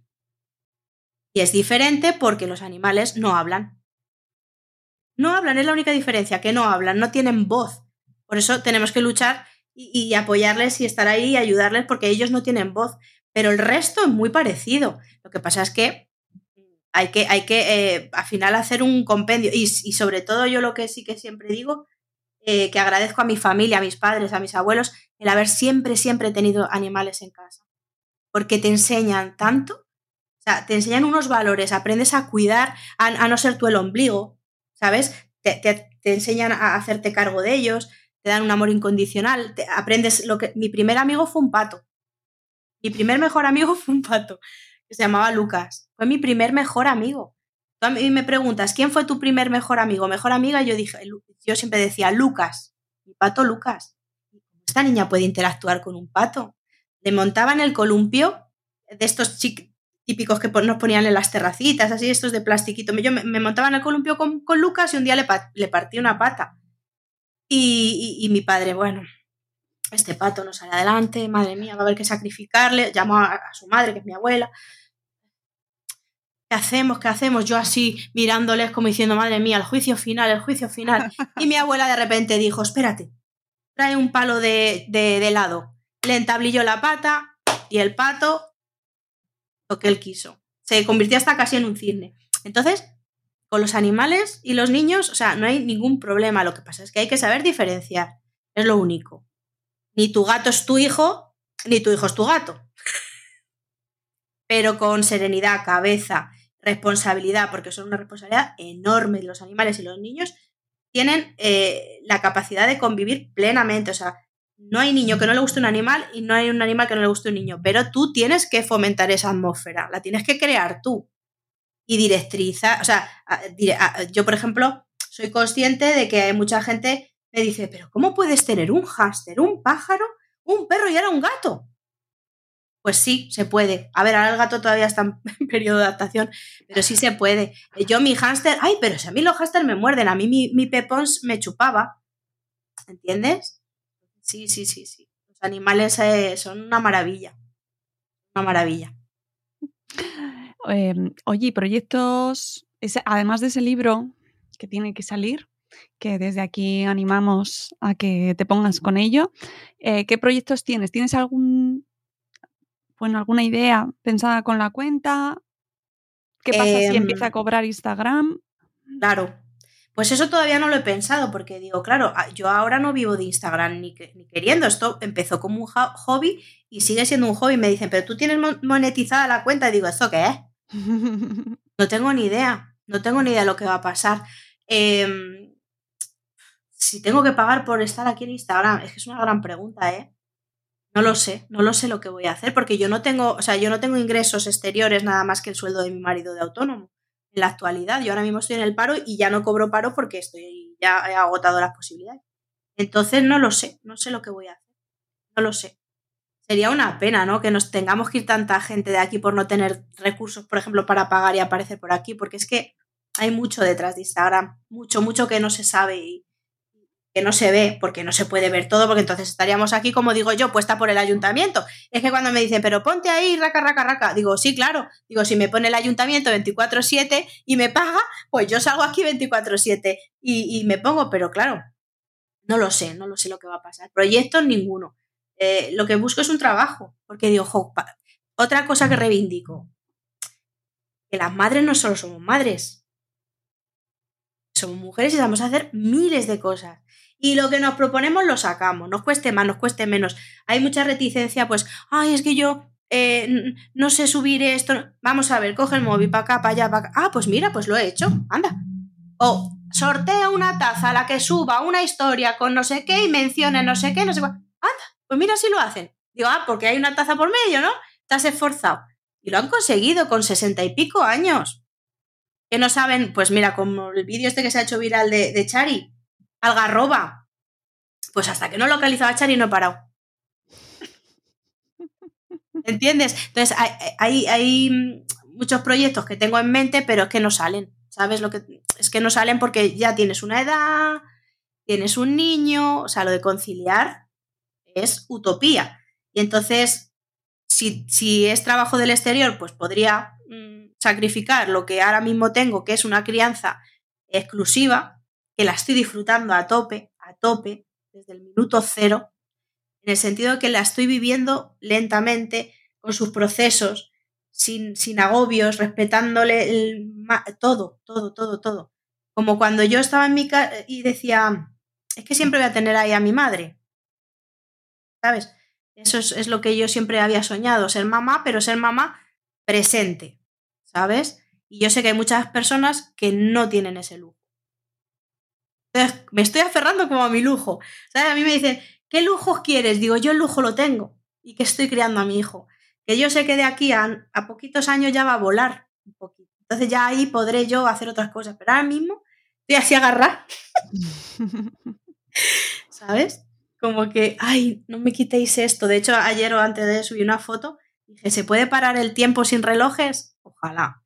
Y es diferente porque los animales no hablan. No hablan, es la única diferencia, que no hablan, no tienen voz. Por eso tenemos que luchar y, apoyarles y estar ahí y ayudarles porque ellos no tienen voz. Pero el resto es muy parecido. Lo que pasa es que hay que, hay que eh, al final hacer un compendio. Y, sobre todo yo lo que sí que siempre digo, eh, que agradezco a mi familia, a mis padres, a mis abuelos, el haber siempre, siempre tenido animales en casa. Porque te enseñan tanto, sea, te enseñan unos valores, aprendes a cuidar, a no ser tú el ombligo, ¿sabes? Te, enseñan a hacerte cargo de ellos, te dan un amor incondicional, te, aprendes lo que... Mi primer amigo fue un pato. Mi primer mejor amigo fue un pato, que se llamaba Lucas. Fue mi primer mejor amigo. Tú a mí me preguntas, ¿quién fue tu primer mejor amigo? Mejor amiga, yo dije, yo siempre decía, Lucas, mi pato Lucas. Esta niña puede interactuar con un pato. Le montaba en el columpio de estos chicos típicos que nos ponían en las terracitas, así, estos de plastiquito. Yo me, montaba en el columpio con, Lucas y un día le, le partí una pata. Y, mi padre, bueno, este pato no sale adelante, madre mía, va a haber que sacrificarle. Llamó a, su madre, que es mi abuela. ¿Qué hacemos? ¿Qué hacemos? Yo así mirándoles como diciendo, madre mía, el juicio final, el juicio final. Y mi abuela de repente dijo, espérate, trae un palo de, de, de helado. Le entablilló la pata y el pato lo que él quiso. Se convirtió hasta casi en un cisne. Entonces, con los animales y los niños, o sea, no hay ningún problema. Lo que pasa es que hay que saber diferenciar. Es lo único. Ni tu gato es tu hijo, ni tu hijo es tu gato. Pero con serenidad, cabeza, responsabilidad, porque son una responsabilidad enorme los animales y los niños, tienen eh, la capacidad de convivir plenamente. O sea, no hay niño que no le guste un animal y no hay un animal que no le guste un niño, pero tú tienes que fomentar esa atmósfera, la tienes que crear tú y directriza, o sea, yo por ejemplo soy consciente de que hay mucha gente me dice, pero ¿cómo puedes tener un hámster, un pájaro, un perro y ahora un gato? Pues sí, se puede. A ver, ahora el gato todavía está en periodo de adaptación, pero sí se puede. Yo mi hámster, ay, pero si a mí los hámsters me muerden, a mí mi, mi pepons me chupaba. ¿Entiendes? Sí, sí, sí, sí. Los animales eh, son una maravilla. Una maravilla. Em, oye, proyectos, además de ese libro que tiene que salir, que desde aquí animamos a que te pongas con ello, eh, ¿qué proyectos tienes? ¿Tienes algún, bueno, alguna idea pensada con la cuenta? ¿Qué pasa si empieza a em, cobrar Instagram? Claro, pues eso todavía no lo he pensado, porque digo, claro, yo ahora no vivo de Instagram ni, queriendo. Esto empezó como un hobby y sigue siendo un hobby. Me dicen, pero tú tienes monetizada la cuenta. Y digo, ¿eso qué es? no tengo ni idea. No tengo ni idea de lo que va a pasar. Em, si tengo que pagar por estar aquí en Instagram, es que es una gran pregunta, ¿eh? no lo sé, no lo sé lo que voy a hacer, porque yo no tengo, o sea, yo no tengo ingresos exteriores nada más que el sueldo de mi marido de autónomo la actualidad. Yo ahora mismo estoy en el paro y ya no cobro paro porque estoy, ya he agotado las posibilidades. Entonces no lo sé, no sé lo que voy a hacer. No lo sé. Sería una pena, ¿no? Que nos tengamos que ir tanta gente de aquí por no tener recursos, por ejemplo, para pagar y aparecer por aquí, porque es que hay mucho detrás de Instagram, mucho, mucho que no se sabe y que no se ve, porque no se puede ver todo, porque entonces estaríamos aquí, como digo yo, puesta por el ayuntamiento. Es que cuando me dicen, pero ponte ahí, raca, raca, raca, digo, sí, claro, digo, si me pone el ayuntamiento 24-7 y me paga, pues yo salgo aquí 24-7 y, y me pongo, pero claro, no lo sé, no lo sé lo que va a pasar. Proyectos ninguno. Eh, lo que busco es un trabajo, porque digo, otra cosa que reivindico, que las madres no solo somos madres, somos mujeres y vamos a hacer miles de cosas. Y lo que nos proponemos lo sacamos, nos cueste más, nos cueste menos. Hay mucha reticencia, pues, ay, es que yo eh, no sé subir esto. Vamos a ver, coge el móvil para acá, para allá, para acá. Ah, pues mira, pues lo he hecho, anda. O sortea una taza a la que suba una historia con no sé qué y mencione no sé qué, no sé cuál. Anda, pues mira si lo hacen. Digo, ah, porque hay una taza por medio, ¿no? Te has esforzado. Y lo han conseguido con sesenta y pico años. Que no saben, pues mira, como el vídeo este que se ha hecho viral de, de Chari, Algarroba. Pues hasta que no localizaba a Chari no he parado. ¿Entiendes? Entonces, hay, hay, muchos proyectos que tengo en mente, pero es que no salen. ¿Sabes? Lo que, es que no salen porque ya tienes una edad, tienes un niño, o sea, lo de conciliar es utopía. Y entonces, si, si es trabajo del exterior, pues podría mm, sacrificar lo que ahora mismo tengo, que es una crianza exclusiva, que la estoy disfrutando a tope, a tope, desde el minuto cero, en el sentido de que la estoy viviendo lentamente, con sus procesos, sin, sin agobios, respetándole el, todo, todo, todo, todo. Como cuando yo estaba en mi casa y decía, es que siempre voy a tener ahí a mi madre. ¿Sabes? Eso es, es, lo que yo siempre había soñado, ser mamá, pero ser mamá presente, ¿sabes? Y yo sé que hay muchas personas que no tienen ese lujo. Entonces, me estoy aferrando como a mi lujo. ¿Sabes? A mí me dicen, ¿qué lujos quieres? Digo, yo el lujo lo tengo y que estoy criando a mi hijo. Que yo sé que de aquí a, a poquitos años ya va a volar un poquito. Entonces ya ahí podré yo hacer otras cosas. Pero ahora mismo estoy así agarrada. ¿Sabes? Como que, ay, no me quitéis esto. De hecho, ayer o antes de subir una foto, dije, ¿se puede parar el tiempo sin relojes? Ojalá.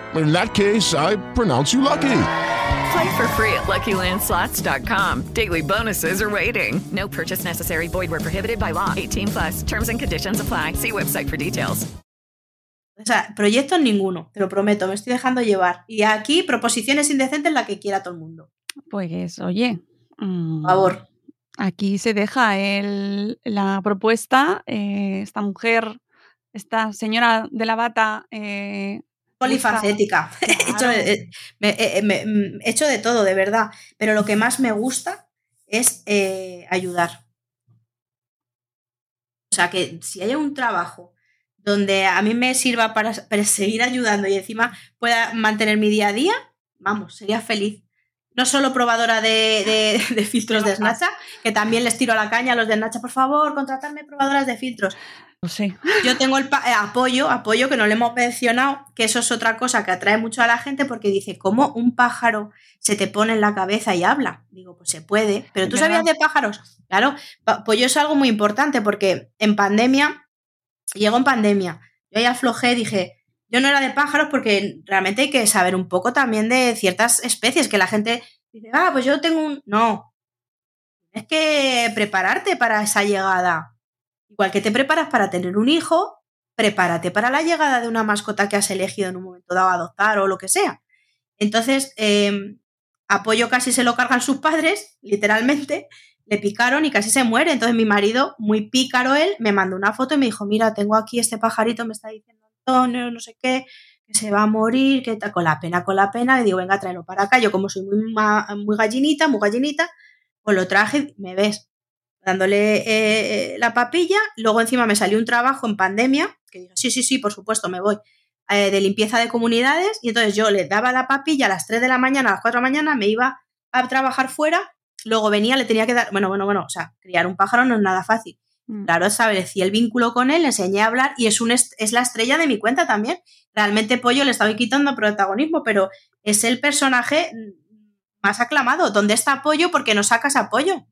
In that case, I pronounce you lucky. Play for free at LuckyLandSlots.com. Daily bonuses are waiting. No purchase necessary. Void where prohibited by law. 18 plus. Terms and conditions apply. See website for details. O sea, proyectos ninguno, te lo prometo, me estoy dejando llevar. Y aquí, proposiciones indecentes la que quiera todo el mundo. Pues, oye. Por favor. Aquí se deja el, la propuesta. Eh, esta mujer, esta señora de la bata. Eh, polifacética. Claro. he, hecho, me, me, he hecho de todo, de verdad. Pero lo que más me gusta es eh, ayudar. O sea, que si hay un trabajo donde a mí me sirva para, para, seguir ayudando y encima pueda mantener mi día a día, vamos, sería feliz. No solo probadora de, de, de filtros de Snapchat, que también les tiro a la caña a los de Snapchat, por favor, contratarme probadoras de filtros. Sí. Yo tengo el eh, apoyo, apoyo que no le hemos mencionado, que eso es otra cosa que atrae mucho a la gente porque dice, ¿cómo un pájaro se te pone en la cabeza y habla? Digo, pues se puede, pero ¿tú sabías de pájaros? Claro, pues yo es algo muy importante porque en pandemia, llegó en pandemia, yo ahí aflojé, dije, yo no era de pájaros porque realmente hay que saber un poco también de ciertas especies, que la gente dice, ah, pues yo tengo un... No, tienes que prepararte para esa llegada Igual que te preparas para tener un hijo, prepárate para la llegada de una mascota que has elegido en un momento dado adoptar o lo que sea. Entonces, eh, apoyo casi se lo cargan sus padres, literalmente, le picaron y casi se muere. Entonces mi marido, muy pícaro él, me mandó una foto y me dijo, mira, tengo aquí este pajarito, me está diciendo no sé qué, que se va a morir, que con la pena, con la pena, y digo, venga, tráelo para acá. Yo como soy muy, muy gallinita, muy gallinita, pues lo traje, me ves, dándole eh, la papilla, luego encima me salió un trabajo en pandemia, que digo, sí, sí, sí, por supuesto, me voy, eh, de limpieza de comunidades, y entonces yo le daba la papilla a las 3 de la mañana, a las 4 de la mañana, me iba a trabajar fuera, luego venía, le tenía que dar, bueno, bueno, bueno, o sea, criar un pájaro no es nada fácil. Mm. Claro, establecí el vínculo con él, le enseñé a hablar y es, un es la estrella de mi cuenta también. Realmente Pollo le estaba quitando protagonismo, pero es el personaje más aclamado. ¿Dónde está Pollo? Porque no sacas apoyo.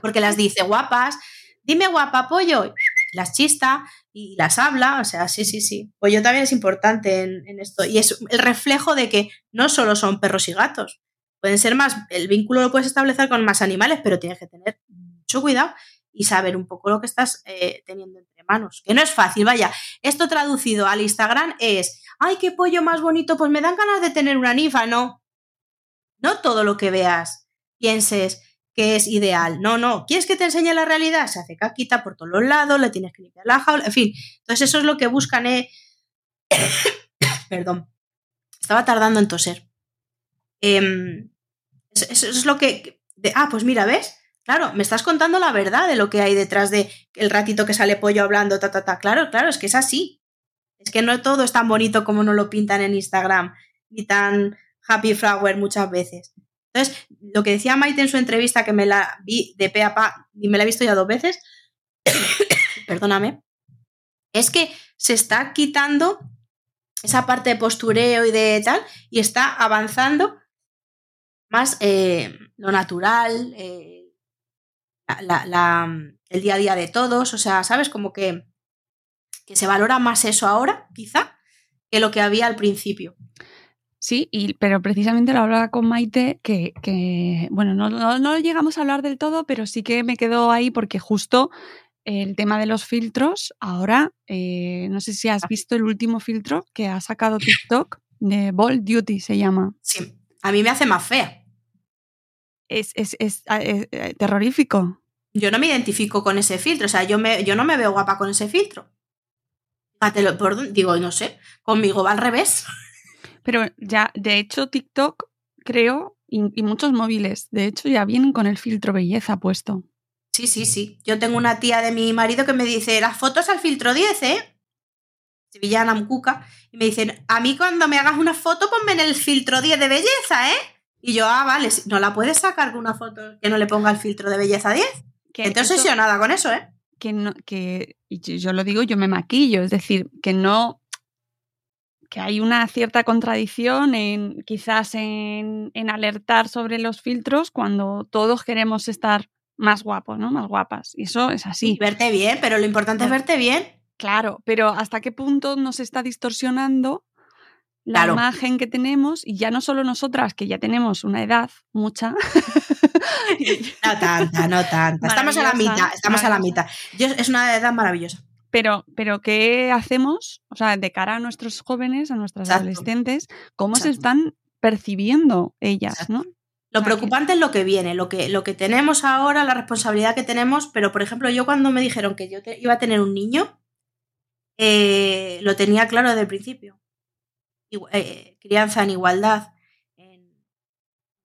Porque las dice guapas, dime guapa Pollo, las chista y las habla. O sea, sí, sí, sí. Pollo también es importante en, en esto. Y es el reflejo de que no solo son perros y gatos. Pueden ser más, el vínculo lo puedes establecer con más animales, pero tienes que tener mucho cuidado y saber un poco lo que estás eh, teniendo entre manos. Que no es fácil, vaya. Esto traducido al Instagram es, ay, qué pollo más bonito, pues me dan ganas de tener una nifa, no. No todo lo que veas pienses que es ideal. No, no. ¿Quieres que te enseñe la realidad? Se hace caquita por todos los lados, le tienes que limpiar la jaula, en fin. Entonces eso es lo que buscan. Eh... Perdón. Estaba tardando en toser. Eh, eso, es lo que... De, ah, pues mira, ¿ves? Claro, me estás contando la verdad de lo que hay detrás de el ratito que sale pollo hablando, ta, ta, ta. Claro, claro, es que es así. Es que no todo es tan bonito como nos lo pintan en Instagram, ni tan happy flower muchas veces. Entonces, lo que decía Maite en su entrevista, que me la vi de pe a pa, y me la he visto ya dos veces, perdóname, es que se está quitando esa parte de postureo y de tal, y está avanzando más eh, lo natural, eh, la, la, el día a día de todos, o sea, ¿sabes? Como que, que se valora más eso ahora, quizá, que lo que había al principio. Sí, y, pero precisamente lo hablaba con Maite, que, que bueno, no, no, no, llegamos a hablar del todo, pero sí que me quedó ahí porque justo el tema de los filtros, ahora, eh, no sé si has visto el último filtro que ha sacado TikTok, de Bold Duty se llama. Sí, a mí me hace más fea. Es, es, es, es, terrorífico. Yo no me identifico con ese filtro, o sea, yo, me, yo no me veo guapa con ese filtro. Por, digo, no sé, conmigo va al revés. Pero ya, de hecho, TikTok, creo, y, y, muchos móviles, de hecho, ya vienen con el filtro belleza puesto. Sí, sí, sí. Yo tengo una tía de mi marido que me dice, las fotos al filtro 10, ¿eh? Sevillana Mucuca. Y me dicen, a mí cuando me hagas una foto, ponme en el filtro 10 de belleza, ¿eh? Y yo, ah, vale, no la puedes sacar con una foto que no le ponga el filtro de belleza 10. Que Entonces yo nada con eso, ¿eh? Que, no, que yo lo digo, yo me maquillo, es decir, que no, que hay una cierta contradicción en quizás en, en, alertar sobre los filtros cuando todos queremos estar más guapos, ¿no? Más guapas. Y eso es así. Y verte bien, pero lo importante es verte bien. Claro, pero ¿hasta qué punto nos está distorsionando la claro. imagen que tenemos? Y ya no solo nosotras, que ya tenemos una edad, mucha. no tanta, no tanta. Estamos a la mitad, estamos a la mitad. Yo, es una edad maravillosa. Pero, pero, ¿qué hacemos? O sea, de cara a nuestros jóvenes, a nuestras Exacto. adolescentes, ¿cómo Exacto. se están percibiendo ellas, Exacto. no? Lo preocupante es lo que viene, lo que, lo que tenemos ahora, la responsabilidad que tenemos, pero por ejemplo, yo cuando me dijeron que yo te, iba a tener un niño, eh, lo tenía claro desde el principio. Eh, crianza en igualdad, en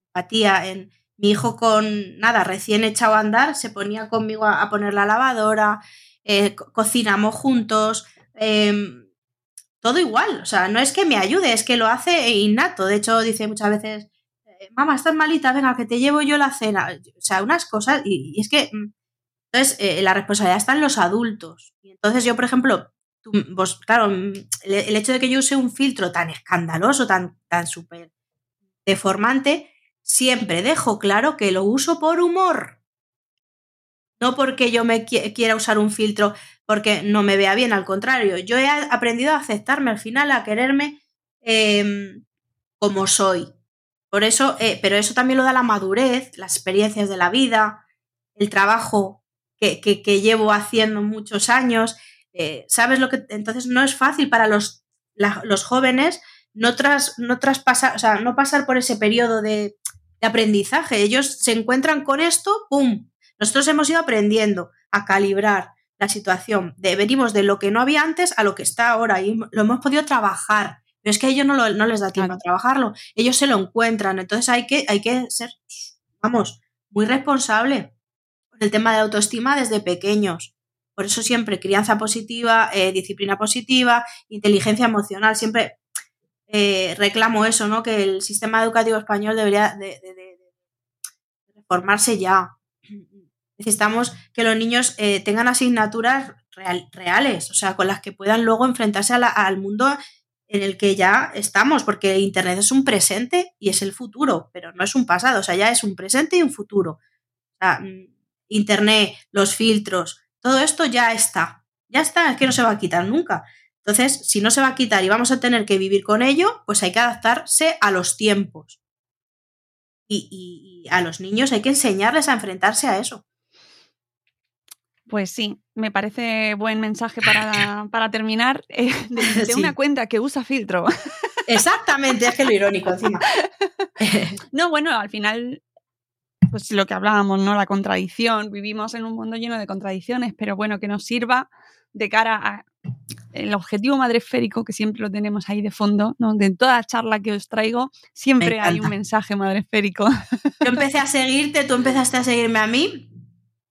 empatía, en mi hijo con nada, recién echado a andar, se ponía conmigo a, poner la lavadora, eh, co cocinamos juntos, em, todo igual, o sea, no es que me ayude, es que lo hace innato. De hecho, dice muchas veces, mamá, estás malita, venga, que te llevo yo la cena. O sea, unas cosas, y, es que, entonces, eh, la responsabilidad está en los adultos. Y entonces yo, por ejemplo, tú, vos, claro, el, el, hecho de que yo use un filtro tan escandaloso, tan, tan súper deformante, siempre dejo claro que lo uso por humor. No porque yo me qu quiera usar un filtro porque no me vea bien, al contrario, yo he aprendido a aceptarme al final, a quererme eh, como soy. Por eso, eh, pero eso también lo da la madurez, las experiencias de la vida, el trabajo que, que, que llevo haciendo muchos años. Eh, ¿Sabes lo que? Entonces no es fácil para los, la, los jóvenes no, tras, no traspasar, o sea, no pasar por ese periodo de, de aprendizaje. Ellos se encuentran con esto, ¡pum! Nosotros hemos ido aprendiendo a calibrar la situación. De, venimos de lo que no había antes a lo que está ahora y lo hemos podido trabajar. Pero es que a ellos no, lo, no les da tiempo claro. a trabajarlo. Ellos se lo encuentran. Entonces hay que, hay que ser, vamos, muy responsable con el tema de autoestima desde pequeños. Por eso siempre crianza positiva, eh, disciplina positiva, inteligencia emocional, siempre eh, reclamo eso, ¿no? Que el sistema educativo español debería de, reformarse ya. Necesitamos que los niños eh, tengan asignaturas reales, o sea, con las que puedan luego enfrentarse al mundo en el que ya estamos, porque Internet es un presente y es el futuro, pero no es un pasado, o sea, ya es un presente y un futuro. O sea, mm, Internet, los filtros, todo esto ya está, ya está, es que no se va a quitar nunca. Entonces, si no se va a quitar y vamos a tener que vivir con ello, pues hay que adaptarse a los tiempos. Y, a los niños hay que enseñarles a enfrentarse a eso. Pues sí, me parece buen mensaje para, para terminar. Eh, de, una cuenta que usa filtro. Exactamente, es que lo irónico encima. no, bueno, al final, pues lo que hablábamos, ¿no? La contradicción. Vivimos en un mundo lleno de contradicciones, pero bueno, que nos sirva de cara a el objetivo madresférico, que siempre lo tenemos ahí de fondo, ¿no? de toda charla que os traigo, siempre hay un mensaje madresférico. Yo empecé a seguirte, tú empezaste a seguirme a mí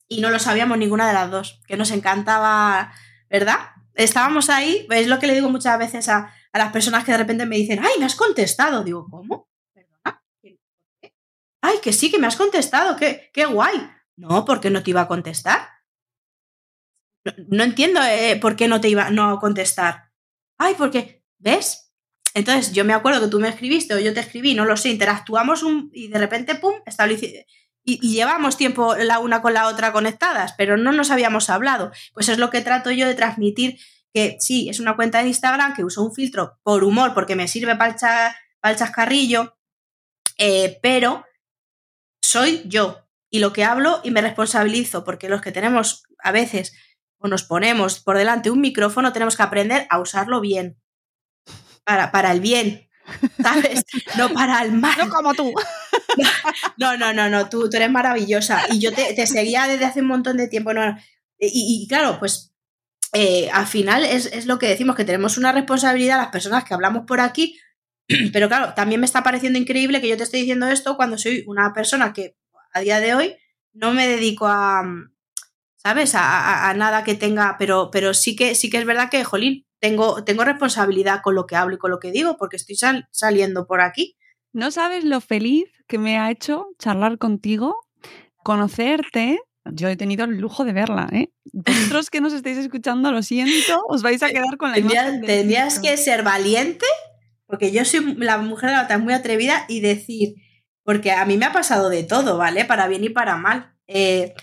y no lo sabíamos ninguna de las dos, que nos encantaba, ¿verdad? Estábamos ahí, es lo que le digo muchas veces a, las personas que de repente me dicen, ay, me has contestado. Digo, ¿cómo? Ay, que sí, que me has contestado, qué, qué guay. No, porque no te iba a contestar. No, entiendo eh, por qué no te iba no a contestar. Ay, porque, ¿ves? Entonces yo me acuerdo que tú me escribiste o yo te escribí, no lo sé, interactuamos y de repente, ¡pum!, establecí, y, llevamos tiempo la una con la otra conectadas, pero no nos habíamos hablado. Pues es lo que trato yo de transmitir, que sí, es una cuenta de Instagram que uso un filtro por humor, porque me sirve para el, chascarrillo, eh, pero soy yo y lo que hablo y me responsabilizo, porque los que tenemos a veces o nos ponemos por delante un micrófono, tenemos que aprender a usarlo bien. Para, para el bien, ¿sabes? No para el mal. No como tú. No, no, no, no, tú, tú eres maravillosa. Y yo te, seguía desde hace un montón de tiempo. No, y, claro, pues eh, al final es, es, lo que decimos, que tenemos una responsabilidad las personas que hablamos por aquí. Pero claro, también me está pareciendo increíble que yo te esté diciendo esto cuando soy una persona que a día de hoy no me dedico a, ¿sabes? A, nada que tenga, pero, pero sí, que, sí que es verdad que, jolín, tengo, tengo responsabilidad con lo que hablo y con lo que digo, porque estoy saliendo por aquí. No sabes lo feliz que me ha hecho charlar contigo, conocerte. Yo he tenido el lujo de verla, ¿eh? Vosotros que nos estáis escuchando, lo siento, os vais a quedar con la imagen. Tendrías que ser valiente, porque yo soy la mujer de la muy atrevida y decir, porque a mí me ha pasado de todo, ¿vale? Para bien y para mal. Eh,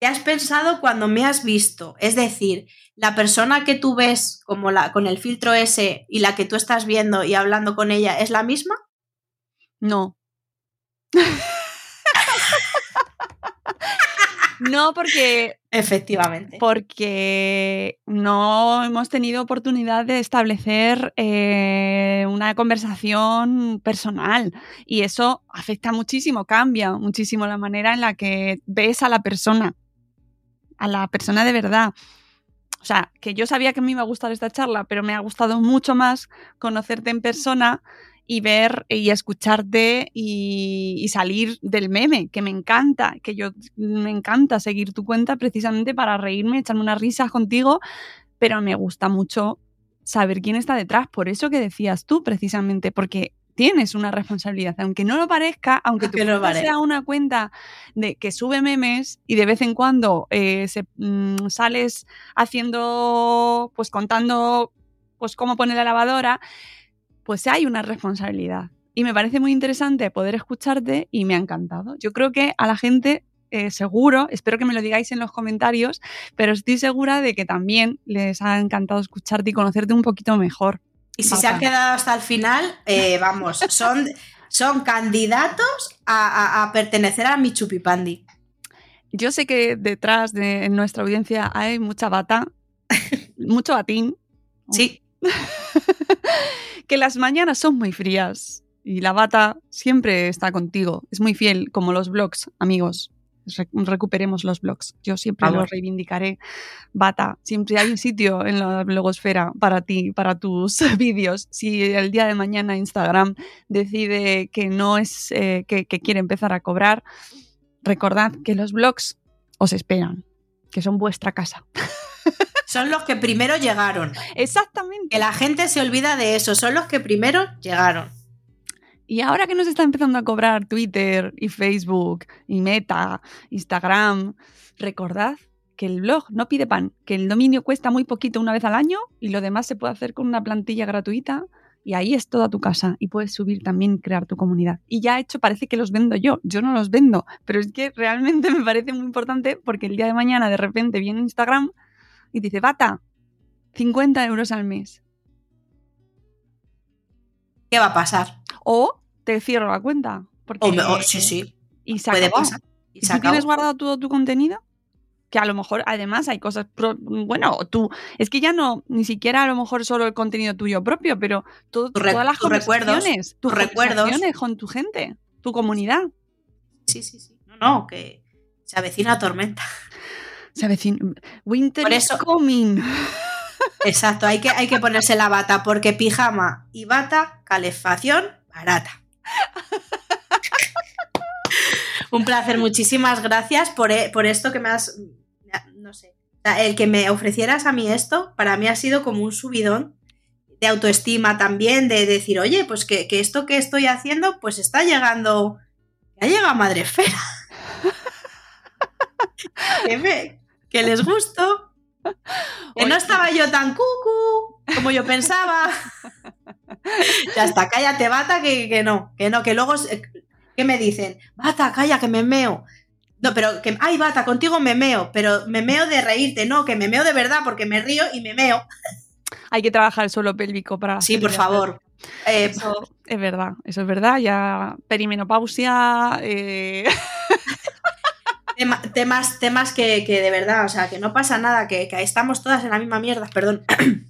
¿Qué has pensado cuando me has visto? Es decir, la persona que tú ves como la, con el filtro ese y la que tú estás viendo y hablando con ella, ¿es la misma? No. no, porque. Efectivamente. Porque no hemos tenido oportunidad de establecer eh, una conversación personal. Y eso afecta muchísimo, cambia muchísimo la manera en la que ves a la persona a la persona de verdad. O sea, que yo sabía que me iba a gustar esta charla, pero me ha gustado mucho más conocerte en persona y ver y escucharte y, salir del meme, que me encanta, que yo me encanta seguir tu cuenta precisamente para reírme, echarme unas risas contigo, pero me gusta mucho saber quién está detrás, por eso que decías tú precisamente, porque tienes una responsabilidad, aunque no lo parezca, aunque tu cuenta sea una cuenta de que sube memes y de vez en cuando eh, se, mm, sales haciendo, pues contando, pues cómo pone la lavadora, pues hay una responsabilidad. Y me parece muy interesante poder escucharte y me ha encantado. Yo creo que a la gente eh, seguro, espero que me lo digáis en los comentarios, pero estoy segura de que también les ha encantado escucharte y conocerte un poquito mejor. Y si se han quedado hasta el final, eh, vamos, son, son candidatos a, pertenecer a mi chupipandi. Yo sé que detrás de nuestra audiencia hay mucha bata, mucho batín. Sí. que las mañanas son muy frías y la bata siempre está contigo. Es muy fiel, como los blogs, amigos. recuperemos los blogs. Yo siempre los reivindicaré. Bata, siempre hay un sitio en la blogosfera para ti, para tus vídeos. Si el día de mañana Instagram decide que no es, eh, que, que quiere empezar a cobrar, recordad que los blogs os esperan, que son vuestra casa. Son los que primero llegaron. Exactamente. Que la gente se olvida de eso, son los que primero llegaron. Y ahora que nos está empezando a cobrar Twitter y Facebook y Meta, Instagram, recordad que el blog no pide pan, que el dominio cuesta muy poquito una vez al año y lo demás se puede hacer con una plantilla gratuita y ahí es toda tu casa y puedes subir también crear tu comunidad. Y ya hecho parece que los vendo yo, yo no los vendo, pero es que realmente me parece muy importante porque el día de mañana de repente viene Instagram y dice, bata, 50 euros al mes. ¿Qué va a pasar? O te cierro la cuenta. Porque, oh, sí, sí. Y se Puede Pasar. ¿Y, si tienes guardado todo tu contenido? Que a lo mejor, además, hay cosas. bueno, tú. Es que ya no, ni siquiera a lo mejor solo el contenido tuyo propio, pero todo, todas las conversaciones, tus recuerdos con tu gente, tu comunidad. Sí, sí, sí. No, no, que se avecina tormenta. Se avecina. Winter is coming. Exacto, hay que, hay que ponerse la bata, porque pijama y bata, calefacción barata. Un placer, muchísimas gracias por, e, por, esto que me has. No sé. El que me ofrecieras a mí esto, para mí ha sido como un subidón de autoestima también, de decir, oye, pues que, esto que estoy haciendo, pues está llegando. Ya llega Madrefera. que, que les gusto. Que no estaba yo tan cucu como yo pensaba. ya está, cállate, bata, que, que, no, que no, que luego, ¿qué me dicen? Bata, calla, que me meo. No, pero que, ay, bata, contigo me meo, pero me meo de reírte, no, que me meo de verdad, porque me río y me meo. Hay que trabajar el suelo pélvico para... Sí, por favor. Eh, eso es verdad, eso es verdad, ya perimenopausia... Eh... temas, temas que, que, de verdad, o sea, que no pasa nada, que, que estamos todas en la misma mierda, perdón.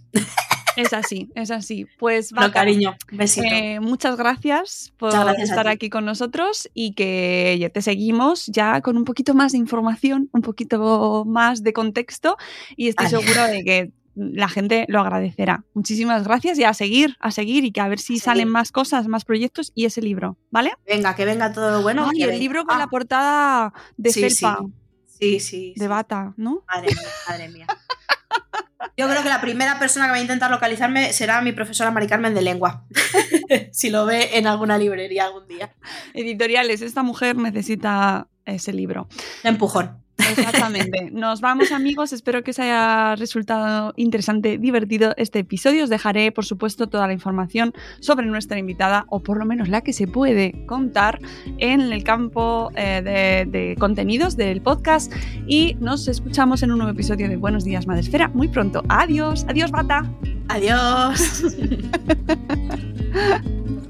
Es así, es así. Pues cariño, besito. Eh, muchas gracias por estar aquí con nosotros y que ya te seguimos ya con un poquito más de información, un poquito más de contexto y estoy seguro de que la gente lo agradecerá. Muchísimas gracias y a seguir, a seguir y que a ver si salen más cosas, más proyectos y ese libro, ¿vale? Venga, que venga todo lo bueno. y el libro con la ah. portada de sí, felpa. Sí, sí. De bata, ¿no? Madre mía, madre mía. Yo creo que la primera persona que va a intentar localizarme será mi profesora Mari Carmen de lengua. si lo ve en alguna librería algún día. Editoriales, esta mujer necesita ese libro. empujón. Exactamente. Nos vamos amigos, espero que os haya resultado interesante, divertido este episodio. Os dejaré, por supuesto, toda la información sobre nuestra invitada, o por lo menos la que se puede contar en el campo eh, de, contenidos del podcast. Y nos escuchamos en un nuevo episodio de Buenos Días Madresfera muy pronto. Adiós, adiós Bata. Adiós.